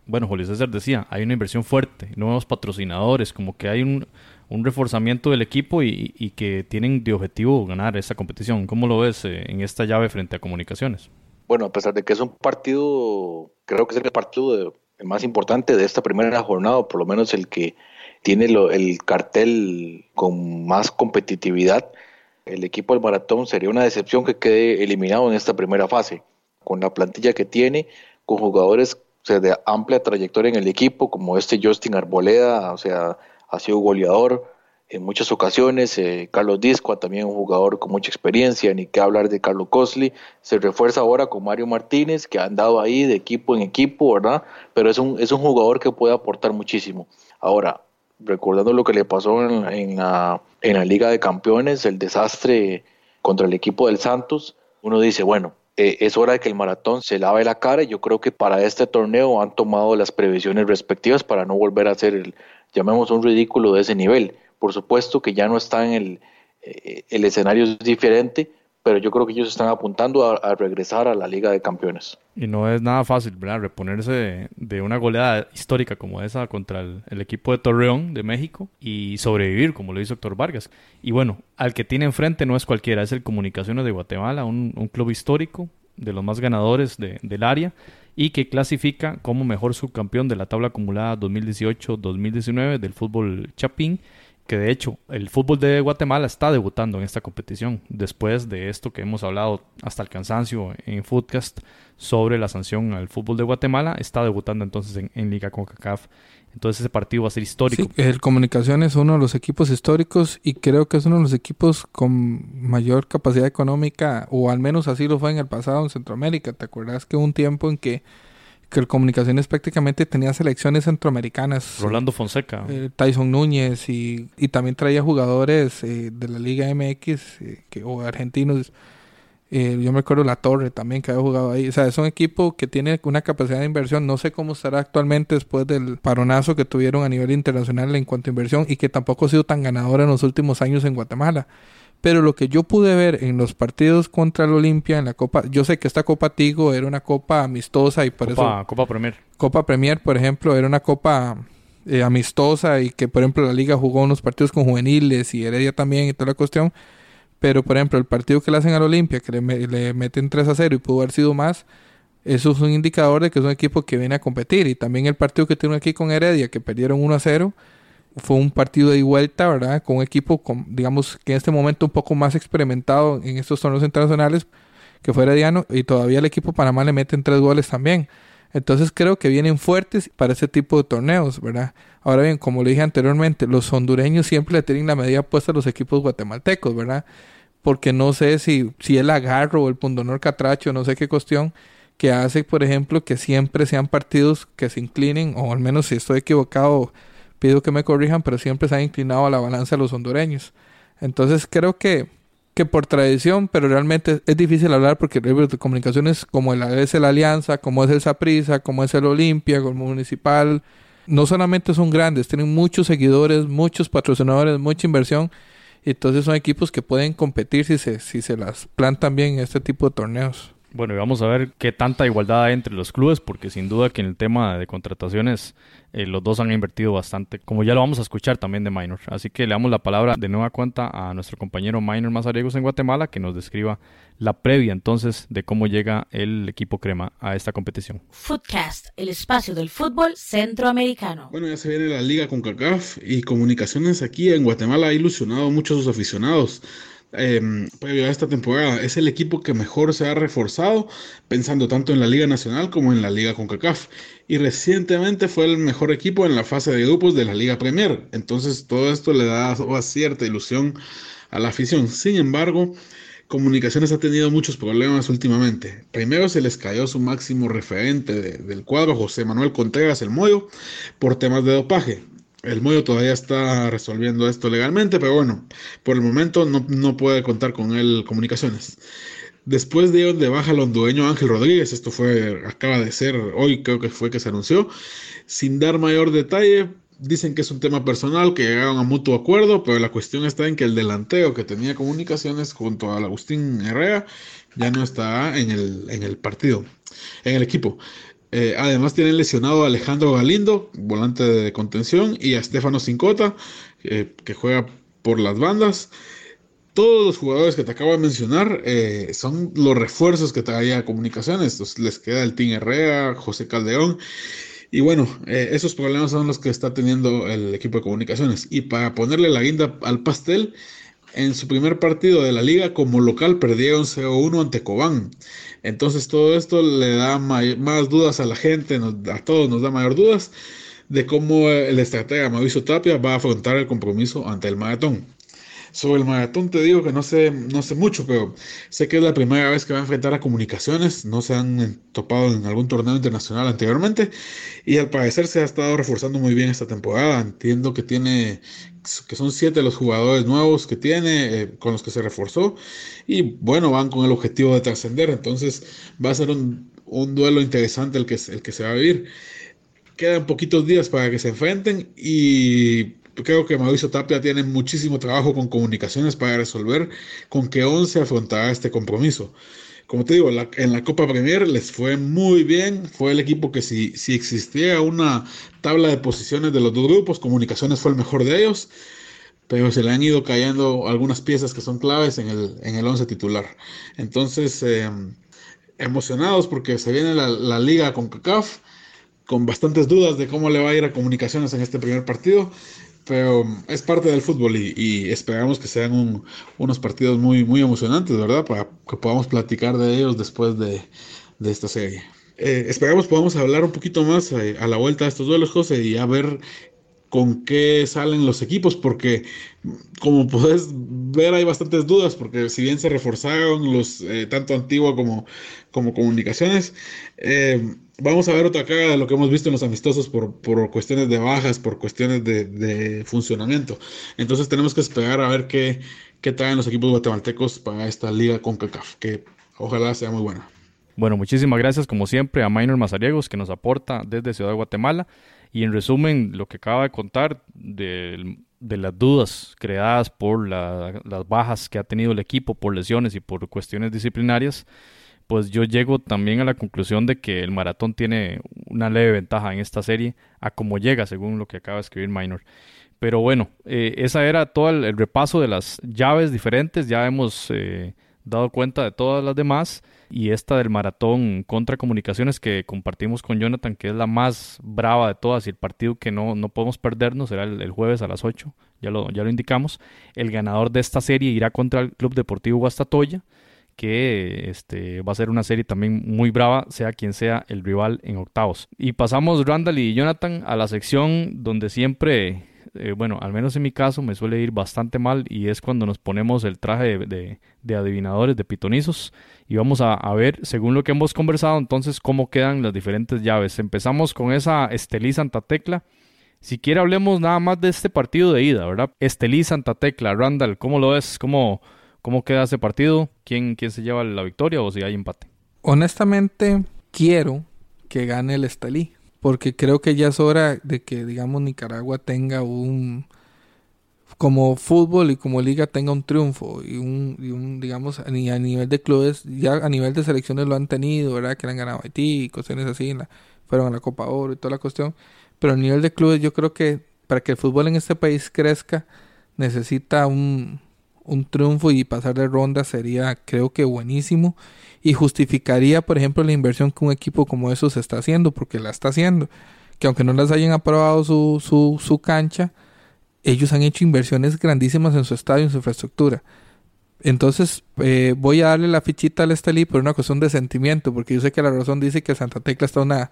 Bueno, Julio César decía, hay una inversión fuerte, nuevos patrocinadores, como que hay un, reforzamiento del equipo y, que tienen de objetivo ganar esta competición. ¿Cómo lo ves eh, en esta llave frente a Comunicaciones? Bueno, a pesar de que es un partido, creo que es el partido más importante de esta primera jornada, por lo menos el que tiene el cartel con más competitividad, el equipo del maratón sería una decepción que quede eliminado en esta primera fase, con la plantilla que tiene, con jugadores de amplia trayectoria en el equipo, como este Justin Arboleda, o sea, ha sido goleador en muchas ocasiones, eh, Carlos Disco, también un jugador con mucha experiencia, ni que hablar de Carlos Cosli, se refuerza ahora con Mario Martínez, que ha andado ahí de equipo en equipo, ¿verdad? Pero es un, es un jugador que puede aportar muchísimo. Ahora, recordando lo que le pasó en, la, en la Liga de Campeones, el desastre contra el equipo del Santos, uno dice, bueno, eh, es hora de que el maratón se lave la cara y yo creo que para este torneo han tomado las previsiones respectivas para no volver a hacer el, llamemos un ridículo de ese nivel. Por supuesto que ya no está en el, eh, el escenario es diferente, pero yo creo que ellos están apuntando a, regresar a la Liga de Campeones. Y no es nada fácil, ¿verdad? Reponerse de, una goleada histórica como esa contra el, equipo de Torreón de México y sobrevivir como lo hizo Héctor Vargas. Y bueno, al que tiene enfrente no es cualquiera, es el Comunicaciones de Guatemala, un, club histórico de los más ganadores del área y que clasifica como mejor subcampeón de la tabla acumulada 2018-2019 del fútbol Chapín que de hecho el fútbol de Guatemala está debutando en esta competición, después de esto que hemos hablado hasta el cansancio en Footcast sobre la sanción al fútbol de Guatemala, está debutando entonces en, en Liga CONCACAF. Entonces ese partido va a ser histórico. El Comunicación es uno de los equipos históricos y creo que es uno de los equipos con mayor capacidad económica, o al menos así lo fue en el pasado en Centroamérica. ¿Te acuerdas que un tiempo en que que el Comunicaciones prácticamente tenía selecciones centroamericanas. Rolando Fonseca. Eh, Tyson Núñez y, también traía jugadores eh, de la Liga MX eh, que, o argentinos. yo me acuerdo La Torre también que había jugado ahí. O sea, es un equipo que tiene una capacidad de inversión. No sé cómo estará actualmente después del paronazo que tuvieron a nivel internacional en cuanto a inversión y que tampoco ha sido tan ganador en los últimos años en Guatemala. Pero lo que yo pude ver en los partidos contra el Olimpia en la Copa, yo sé que esta Copa Tigo era una copa amistosa y por eso Copa Premier. Copa Premier, por ejemplo, era una copa eh, amistosa y que por ejemplo la liga jugó unos partidos con juveniles y Heredia también y toda la cuestión. Pero por ejemplo, el partido que le hacen al Olimpia, que le, meten 3 a 0 y pudo haber sido más, eso es un indicador de que es un equipo que viene a competir. Y también el partido que tiene aquí con Heredia, que perdieron 1 a 0, fue un partido de vuelta, ¿verdad? Con un equipo, digamos, que en este momento un poco más experimentado en estos torneos internacionales, que fue Herediano, y todavía el equipo Panamá le meten tres goles también. Entonces creo que vienen fuertes para ese tipo de torneos, ¿verdad? Ahora bien, como le dije anteriormente, los hondureños siempre le tienen la medida puesta a los equipos guatemaltecos, ¿verdad? Porque no sé si, si el agarro o el pundonor catracho, no sé qué cuestión, que hace, por ejemplo, que siempre sean partidos que se inclinen, o al menos si estoy equivocado, pido que me corrijan, pero siempre se ha inclinado a la balanza de los hondureños. Entonces creo que, que por tradición, pero realmente es difícil hablar porque de comunicaciones como el, es la Alianza, como es el Saprisa, como es el Olimpia, como el Municipal, no solamente son grandes, tienen muchos seguidores, muchos patrocinadores, mucha inversión. Entonces son equipos que pueden competir si se, si se las plantan bien en este tipo de torneos. Bueno, y vamos a ver qué tanta igualdad hay entre los clubes, porque sin duda que en el tema de contrataciones eh, los dos han invertido bastante, como ya lo vamos a escuchar también de Minor. Así que le damos la palabra de nueva cuenta a nuestro compañero Minor Mazariegos en Guatemala, que nos describa la previa entonces de cómo llega el equipo crema a esta competición. Footcast, el espacio del fútbol centroamericano. Bueno, ya se viene la liga con CACAF y comunicaciones aquí en Guatemala ha ilusionado mucho a sus aficionados eh, previo a esta temporada. Es el equipo que mejor se ha reforzado, pensando tanto en la Liga Nacional como en la Liga CONCACAF. Y recientemente fue el mejor equipo en la fase de grupos de la Liga Premier. Entonces todo esto le da cierta ilusión a la afición. Sin embargo, Comunicaciones ha tenido muchos problemas últimamente. Primero se les cayó su máximo referente del cuadro, José Manuel Contreras El Moyo, por temas de dopaje. El Moyo todavía está resolviendo esto legalmente, pero bueno, por el momento no, puede contar con él comunicaciones. Después de de baja el hondureño Ángel Rodríguez, esto fue, acaba de ser, hoy creo que fue que se anunció, sin dar mayor detalle, dicen que es un tema personal, que llegaron a mutuo acuerdo, pero la cuestión está en que el delantero que tenía comunicaciones junto al Agustín Herrera ya no está en el, en el partido, en el equipo. Eh, además tienen lesionado a Alejandro Galindo, volante de contención, y a Stefano Cincota, eh, que juega por las bandas. Todos los jugadores que te acabo de mencionar eh, son los refuerzos que traía Comunicaciones. Les queda el Team Herrera, José Caldeón. Y bueno, esos problemas son los que está teniendo el equipo de Comunicaciones. Y para ponerle la guinda al pastel, en su primer partido de la liga como local perdieron 0-1 ante Cobán. Entonces todo esto le da más dudas a la gente, a todos nos da mayor dudas de cómo el estratega Mauricio Tapia va a afrontar el compromiso ante el maratón. Sobre el maratón te digo que no sé, no sé mucho, pero sé que es la primera vez que va a enfrentar a comunicaciones, no se han topado en algún torneo internacional anteriormente y al parecer se ha estado reforzando muy bien esta temporada. Entiendo que tiene que son siete los jugadores nuevos que tiene, eh, con los que se reforzó, y bueno, van con el objetivo de trascender, entonces va a ser un, un, duelo interesante el que, el que se va a vivir. Quedan poquitos días para que se enfrenten y creo que Mauricio Tapia tiene muchísimo trabajo con comunicaciones para resolver con qué 11 afrontará este compromiso. Como te digo, en la Copa Premier les fue muy bien. Fue el equipo que si, si existía una tabla de posiciones de los dos grupos, Comunicaciones fue el mejor de ellos. Pero se le han ido cayendo algunas piezas que son claves en el, en el once titular. Entonces, em, emocionados porque se viene la, la liga con CACAF con bastantes dudas de cómo le va a ir a comunicaciones en este primer partido, pero es parte del fútbol y, esperamos que sean unos partidos muy, muy emocionantes, ¿verdad? Para que podamos platicar de ellos después de, esta serie. Eh, esperamos podamos hablar un poquito más eh, a la vuelta de estos duelos, José, y a ver con qué salen los equipos, porque como puedes ver hay bastantes dudas, porque si bien se reforzaron los eh, tanto Antigua como, como Comunicaciones, eh, vamos a ver otra cara de lo que hemos visto en los amistosos por, por cuestiones de bajas, por cuestiones de, funcionamiento. Entonces tenemos que esperar a ver qué, qué traen los equipos guatemaltecos para esta liga con CACAF, que ojalá sea muy buena. Bueno, muchísimas gracias como siempre a Minor Mazariegos que nos aporta desde Ciudad de Guatemala. Y en resumen, lo que acaba de contar de, las dudas creadas por las bajas que ha tenido el equipo por lesiones y por cuestiones disciplinarias, pues yo llego también a la conclusión de que el maratón tiene una leve ventaja en esta serie a cómo llega, según lo que acaba de escribir Minor. Pero bueno, eh, esa era todo el, repaso de las llaves diferentes. Ya hemos eh, dado cuenta de todas las demás y esta del maratón contra comunicaciones que compartimos con Jonathan, que es la más brava de todas y el partido que no, no podemos perdernos será el, jueves a las 8, ya lo, ya lo indicamos. El ganador de esta serie irá contra el Club Deportivo Guastatoya, que este, va a ser una serie también muy brava, sea quien sea el rival en octavos. Y pasamos Randall y Jonathan a la sección donde siempre eh, bueno, al menos en mi caso me suele ir bastante mal y es cuando nos ponemos el traje de, de, adivinadores, de pitonizos y vamos a, ver, según lo que hemos conversado, entonces cómo quedan las diferentes llaves. Empezamos con esa Estelí Santa Tecla. Si quiere hablemos nada más de este partido de ida, ¿verdad? Estelí Santa Tecla, Randall, ¿cómo lo ves? ¿Cómo, cómo queda ese partido? ¿Quién, ¿Quién se lleva la victoria o si hay empate? Honestamente, quiero que gane el Estelí porque creo que ya es hora de que, digamos, Nicaragua tenga un, como fútbol y como liga tenga un triunfo y un, y un digamos, a nivel de clubes, ya a nivel de selecciones lo han tenido, ¿verdad? Que le han ganado a Haití y cuestiones así, fueron a la Copa Oro y toda la cuestión. Pero a nivel de clubes yo creo que para que el fútbol en este país crezca necesita un, un triunfo y pasar de ronda sería creo que buenísimo y justificaría, por ejemplo, la inversión que un equipo como esos está haciendo, porque la está haciendo. Que aunque no les hayan aprobado su, su, su cancha, ellos han hecho inversiones grandísimas en su estadio, en su infraestructura. Entonces, eh, voy a darle la fichita al Estelí por una cuestión de sentimiento, porque yo sé que la razón dice que Santa Tecla está una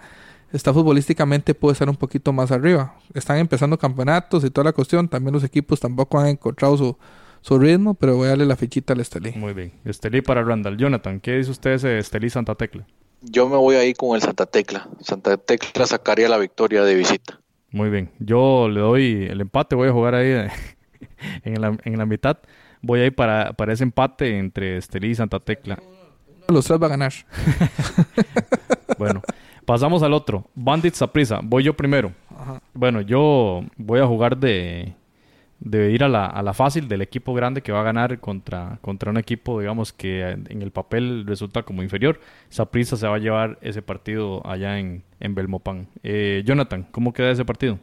está futbolísticamente puede estar un poquito más arriba. Están empezando campeonatos y toda la cuestión. También los equipos tampoco han encontrado su, su ritmo, pero voy a darle la fichita al Estelí. Muy bien. Estelí para Randall. Jonathan, ¿qué dice usted de Estelí Santa Tecla? Yo me voy ahí con el Santa Tecla. Santa Tecla sacaría la victoria de visita. Muy bien. Yo le doy el empate, voy a jugar ahí en, la, en la mitad. Voy a ir para, para ese empate entre Estelí y Santa Tecla. Los tres va a ganar. bueno, pasamos al otro. Bandits a prisa. Voy yo primero. Bueno, yo voy a jugar de, debe ir a la, a la fácil del equipo grande que va a ganar contra, contra un equipo, digamos, que en el papel resulta como inferior. Saprissa se va a llevar ese partido allá en, en Belmopan. Eh, Jonathan, ¿cómo queda ese partido?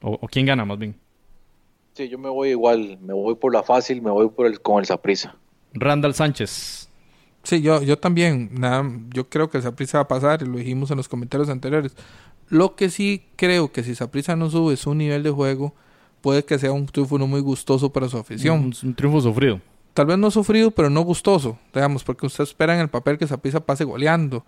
O, quién gana más bien? Sí, yo me voy igual, me voy por la fácil, me voy por el, con el Saprissa. Randall Sánchez. Sí, yo, yo también, nada, yo creo que el Saprissa va a pasar, y lo dijimos en los comentarios anteriores. Lo que sí creo que si Saprissa no sube su nivel de juego, puede que sea un triunfo no muy gustoso para su afición. Un, triunfo sufrido. Tal vez no sufrido, pero no gustoso, digamos, porque usted espera en el papel que Zapisa pase goleando.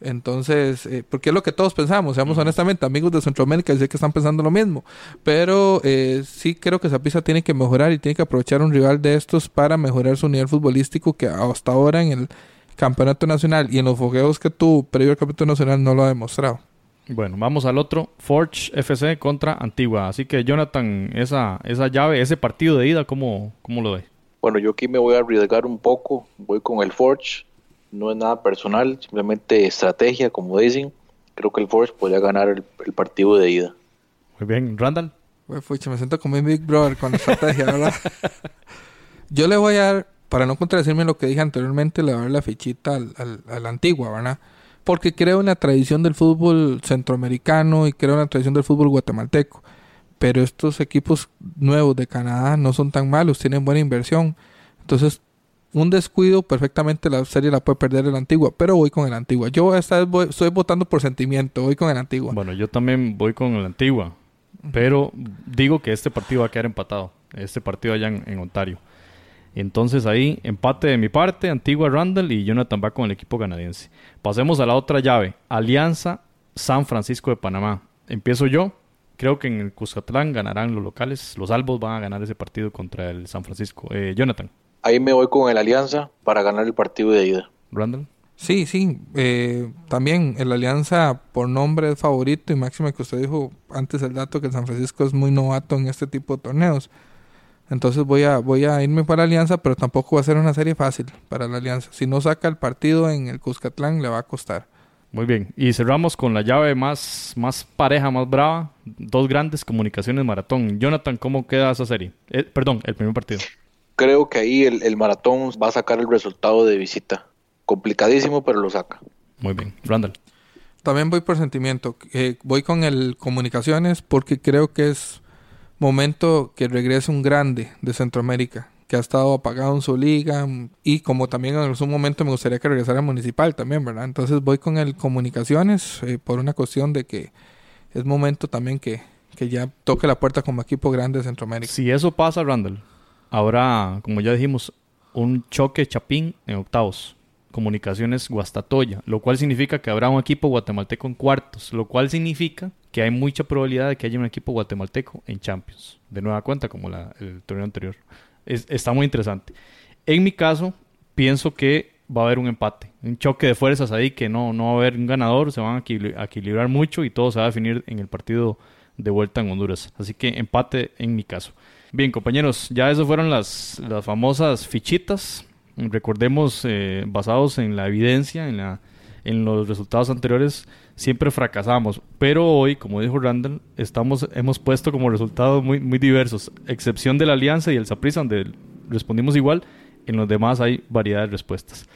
Entonces, eh, porque es lo que todos pensamos, seamos honestamente, amigos de Centroamérica, sé que están pensando lo mismo, pero eh, sí creo que Zapisa tiene que mejorar y tiene que aprovechar un rival de estos para mejorar su nivel futbolístico que hasta ahora en el campeonato nacional y en los fogueos que tuvo previo al campeonato nacional no lo ha demostrado. Bueno, vamos al otro. Forge FC contra Antigua. Así que, Jonathan, esa, esa llave, ese partido de ida, ¿cómo, cómo lo ve? Bueno, yo aquí me voy a arriesgar un poco. Voy con el Forge. No es nada personal, simplemente estrategia, como dicen. Creo que el Forge podría ganar el, partido de ida. Muy bien, Randall. Fucha, me siento como mi Big Brother con la estrategia, ¿verdad? Yo le voy a dar, para no contradecirme lo que dije anteriormente, le voy a dar la fichita al, al, a la antigua, ¿verdad? Porque creo en la tradición del fútbol centroamericano y creo en la tradición del fútbol guatemalteco. Pero estos equipos nuevos de Canadá no son tan malos, tienen buena inversión. Entonces, un descuido, perfectamente la serie la puede perder el Antigua, pero voy con el Antigua. Yo esta vez voy, estoy votando por sentimiento, voy con el Antigua. Bueno, yo también voy con el Antigua, pero digo que este partido va a quedar empatado, este partido allá en, Ontario. Entonces ahí, empate de mi parte, Antigua Randall y Jonathan va con el equipo canadiense. Pasemos a la otra llave, Alianza San Francisco de Panamá. Empiezo yo, creo que en el Cuscatlán ganarán los locales, los albos van a ganar ese partido contra el San Francisco. Eh, Jonathan. Ahí me voy con el Alianza para ganar el partido de ida. Randall. Sí, sí. Eh, también el Alianza por nombre es favorito y máximo que usted dijo antes el dato que el San Francisco es muy novato en este tipo de torneos. Entonces voy a, voy a irme para Alianza, pero tampoco va a ser una serie fácil para la Alianza. Si no saca el partido en el Cuscatlán, le va a costar. Muy bien. Y cerramos con la llave más, más pareja, más brava. Dos grandes comunicaciones maratón. Jonathan, ¿cómo queda esa serie? Eh, perdón, el primer partido creo que ahí el, maratón va a sacar el resultado de visita. Complicadísimo, pero lo saca. Muy bien. Randall. También voy por sentimiento. Eh, voy con el comunicaciones porque creo que es momento que regrese un grande de Centroamérica que ha estado apagado en su liga y como también en algún momento me gustaría que regresara Municipal también, ¿verdad? Entonces voy con el Comunicaciones eh, por una cuestión de que es momento también que, que ya toque la puerta como equipo grande de Centroamérica. Si eso pasa, Randall, Habrá, como ya dijimos, un choque chapín en octavos. Comunicaciones Guastatoya, lo cual significa que habrá un equipo guatemalteco en cuartos, lo cual significa que hay mucha probabilidad de que haya un equipo guatemalteco en Champions, de nueva cuenta como la, el torneo anterior. está muy interesante. En mi caso, pienso que va a haber un empate, un choque de fuerzas ahí que no, no va a haber un ganador, se van a equilibrar mucho y todo se va a definir en el partido de vuelta en Honduras. Así que empate en mi caso. Bien, compañeros, ya eso fueron las, las famosas fichitas. Recordemos, eh, basados en la evidencia, en, la, en los resultados anteriores, siempre fracasamos. Pero hoy, como dijo Randall, estamos, hemos puesto como resultados muy, muy diversos. Excepción de la Alianza y el Saprissa, donde respondimos igual. En los demás hay variedad de respuestas.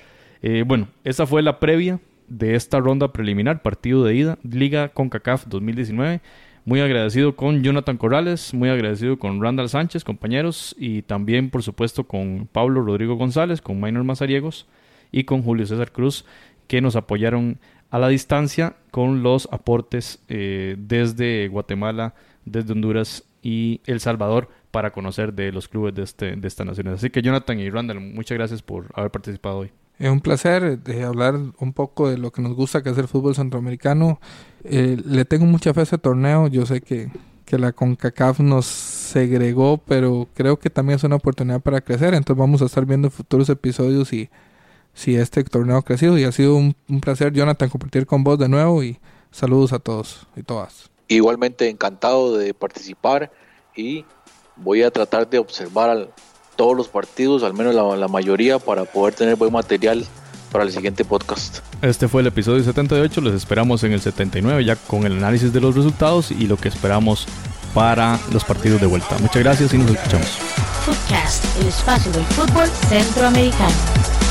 Eh, bueno, esa fue la previa de esta ronda preliminar, partido de ida, Liga CONCACAF 2019. Muy agradecido con Jonathan Corrales, muy agradecido con Randall Sánchez, compañeros, y también, por supuesto, con Pablo Rodrigo González, con Maynor Mazariegos y con Julio César Cruz, que nos apoyaron a la distancia con los aportes eh, desde Guatemala, desde Honduras y El Salvador para conocer de los clubes de, este, de estas naciones. Así que Jonathan y Randall, muchas gracias por haber participado hoy. Es un placer de hablar un poco de lo que nos gusta, que es el fútbol centroamericano. Eh, le tengo mucha fe a ese torneo. Yo sé que, que la CONCACAF nos segregó, pero creo que también es una oportunidad para crecer. Entonces vamos a estar viendo futuros episodios y si este torneo ha crecido. Y ha sido un, un placer, Jonathan, compartir con vos de nuevo y saludos a todos y todas. Igualmente encantado de participar y voy a tratar de observar al todos los partidos, al menos la, mayoría, para poder tener buen material para el siguiente podcast. Este fue el episodio 78, les esperamos en el 79 ya con el análisis de los resultados y lo que esperamos para los partidos de vuelta. Muchas gracias y nos escuchamos. Podcast, el espacio del fútbol centroamericano.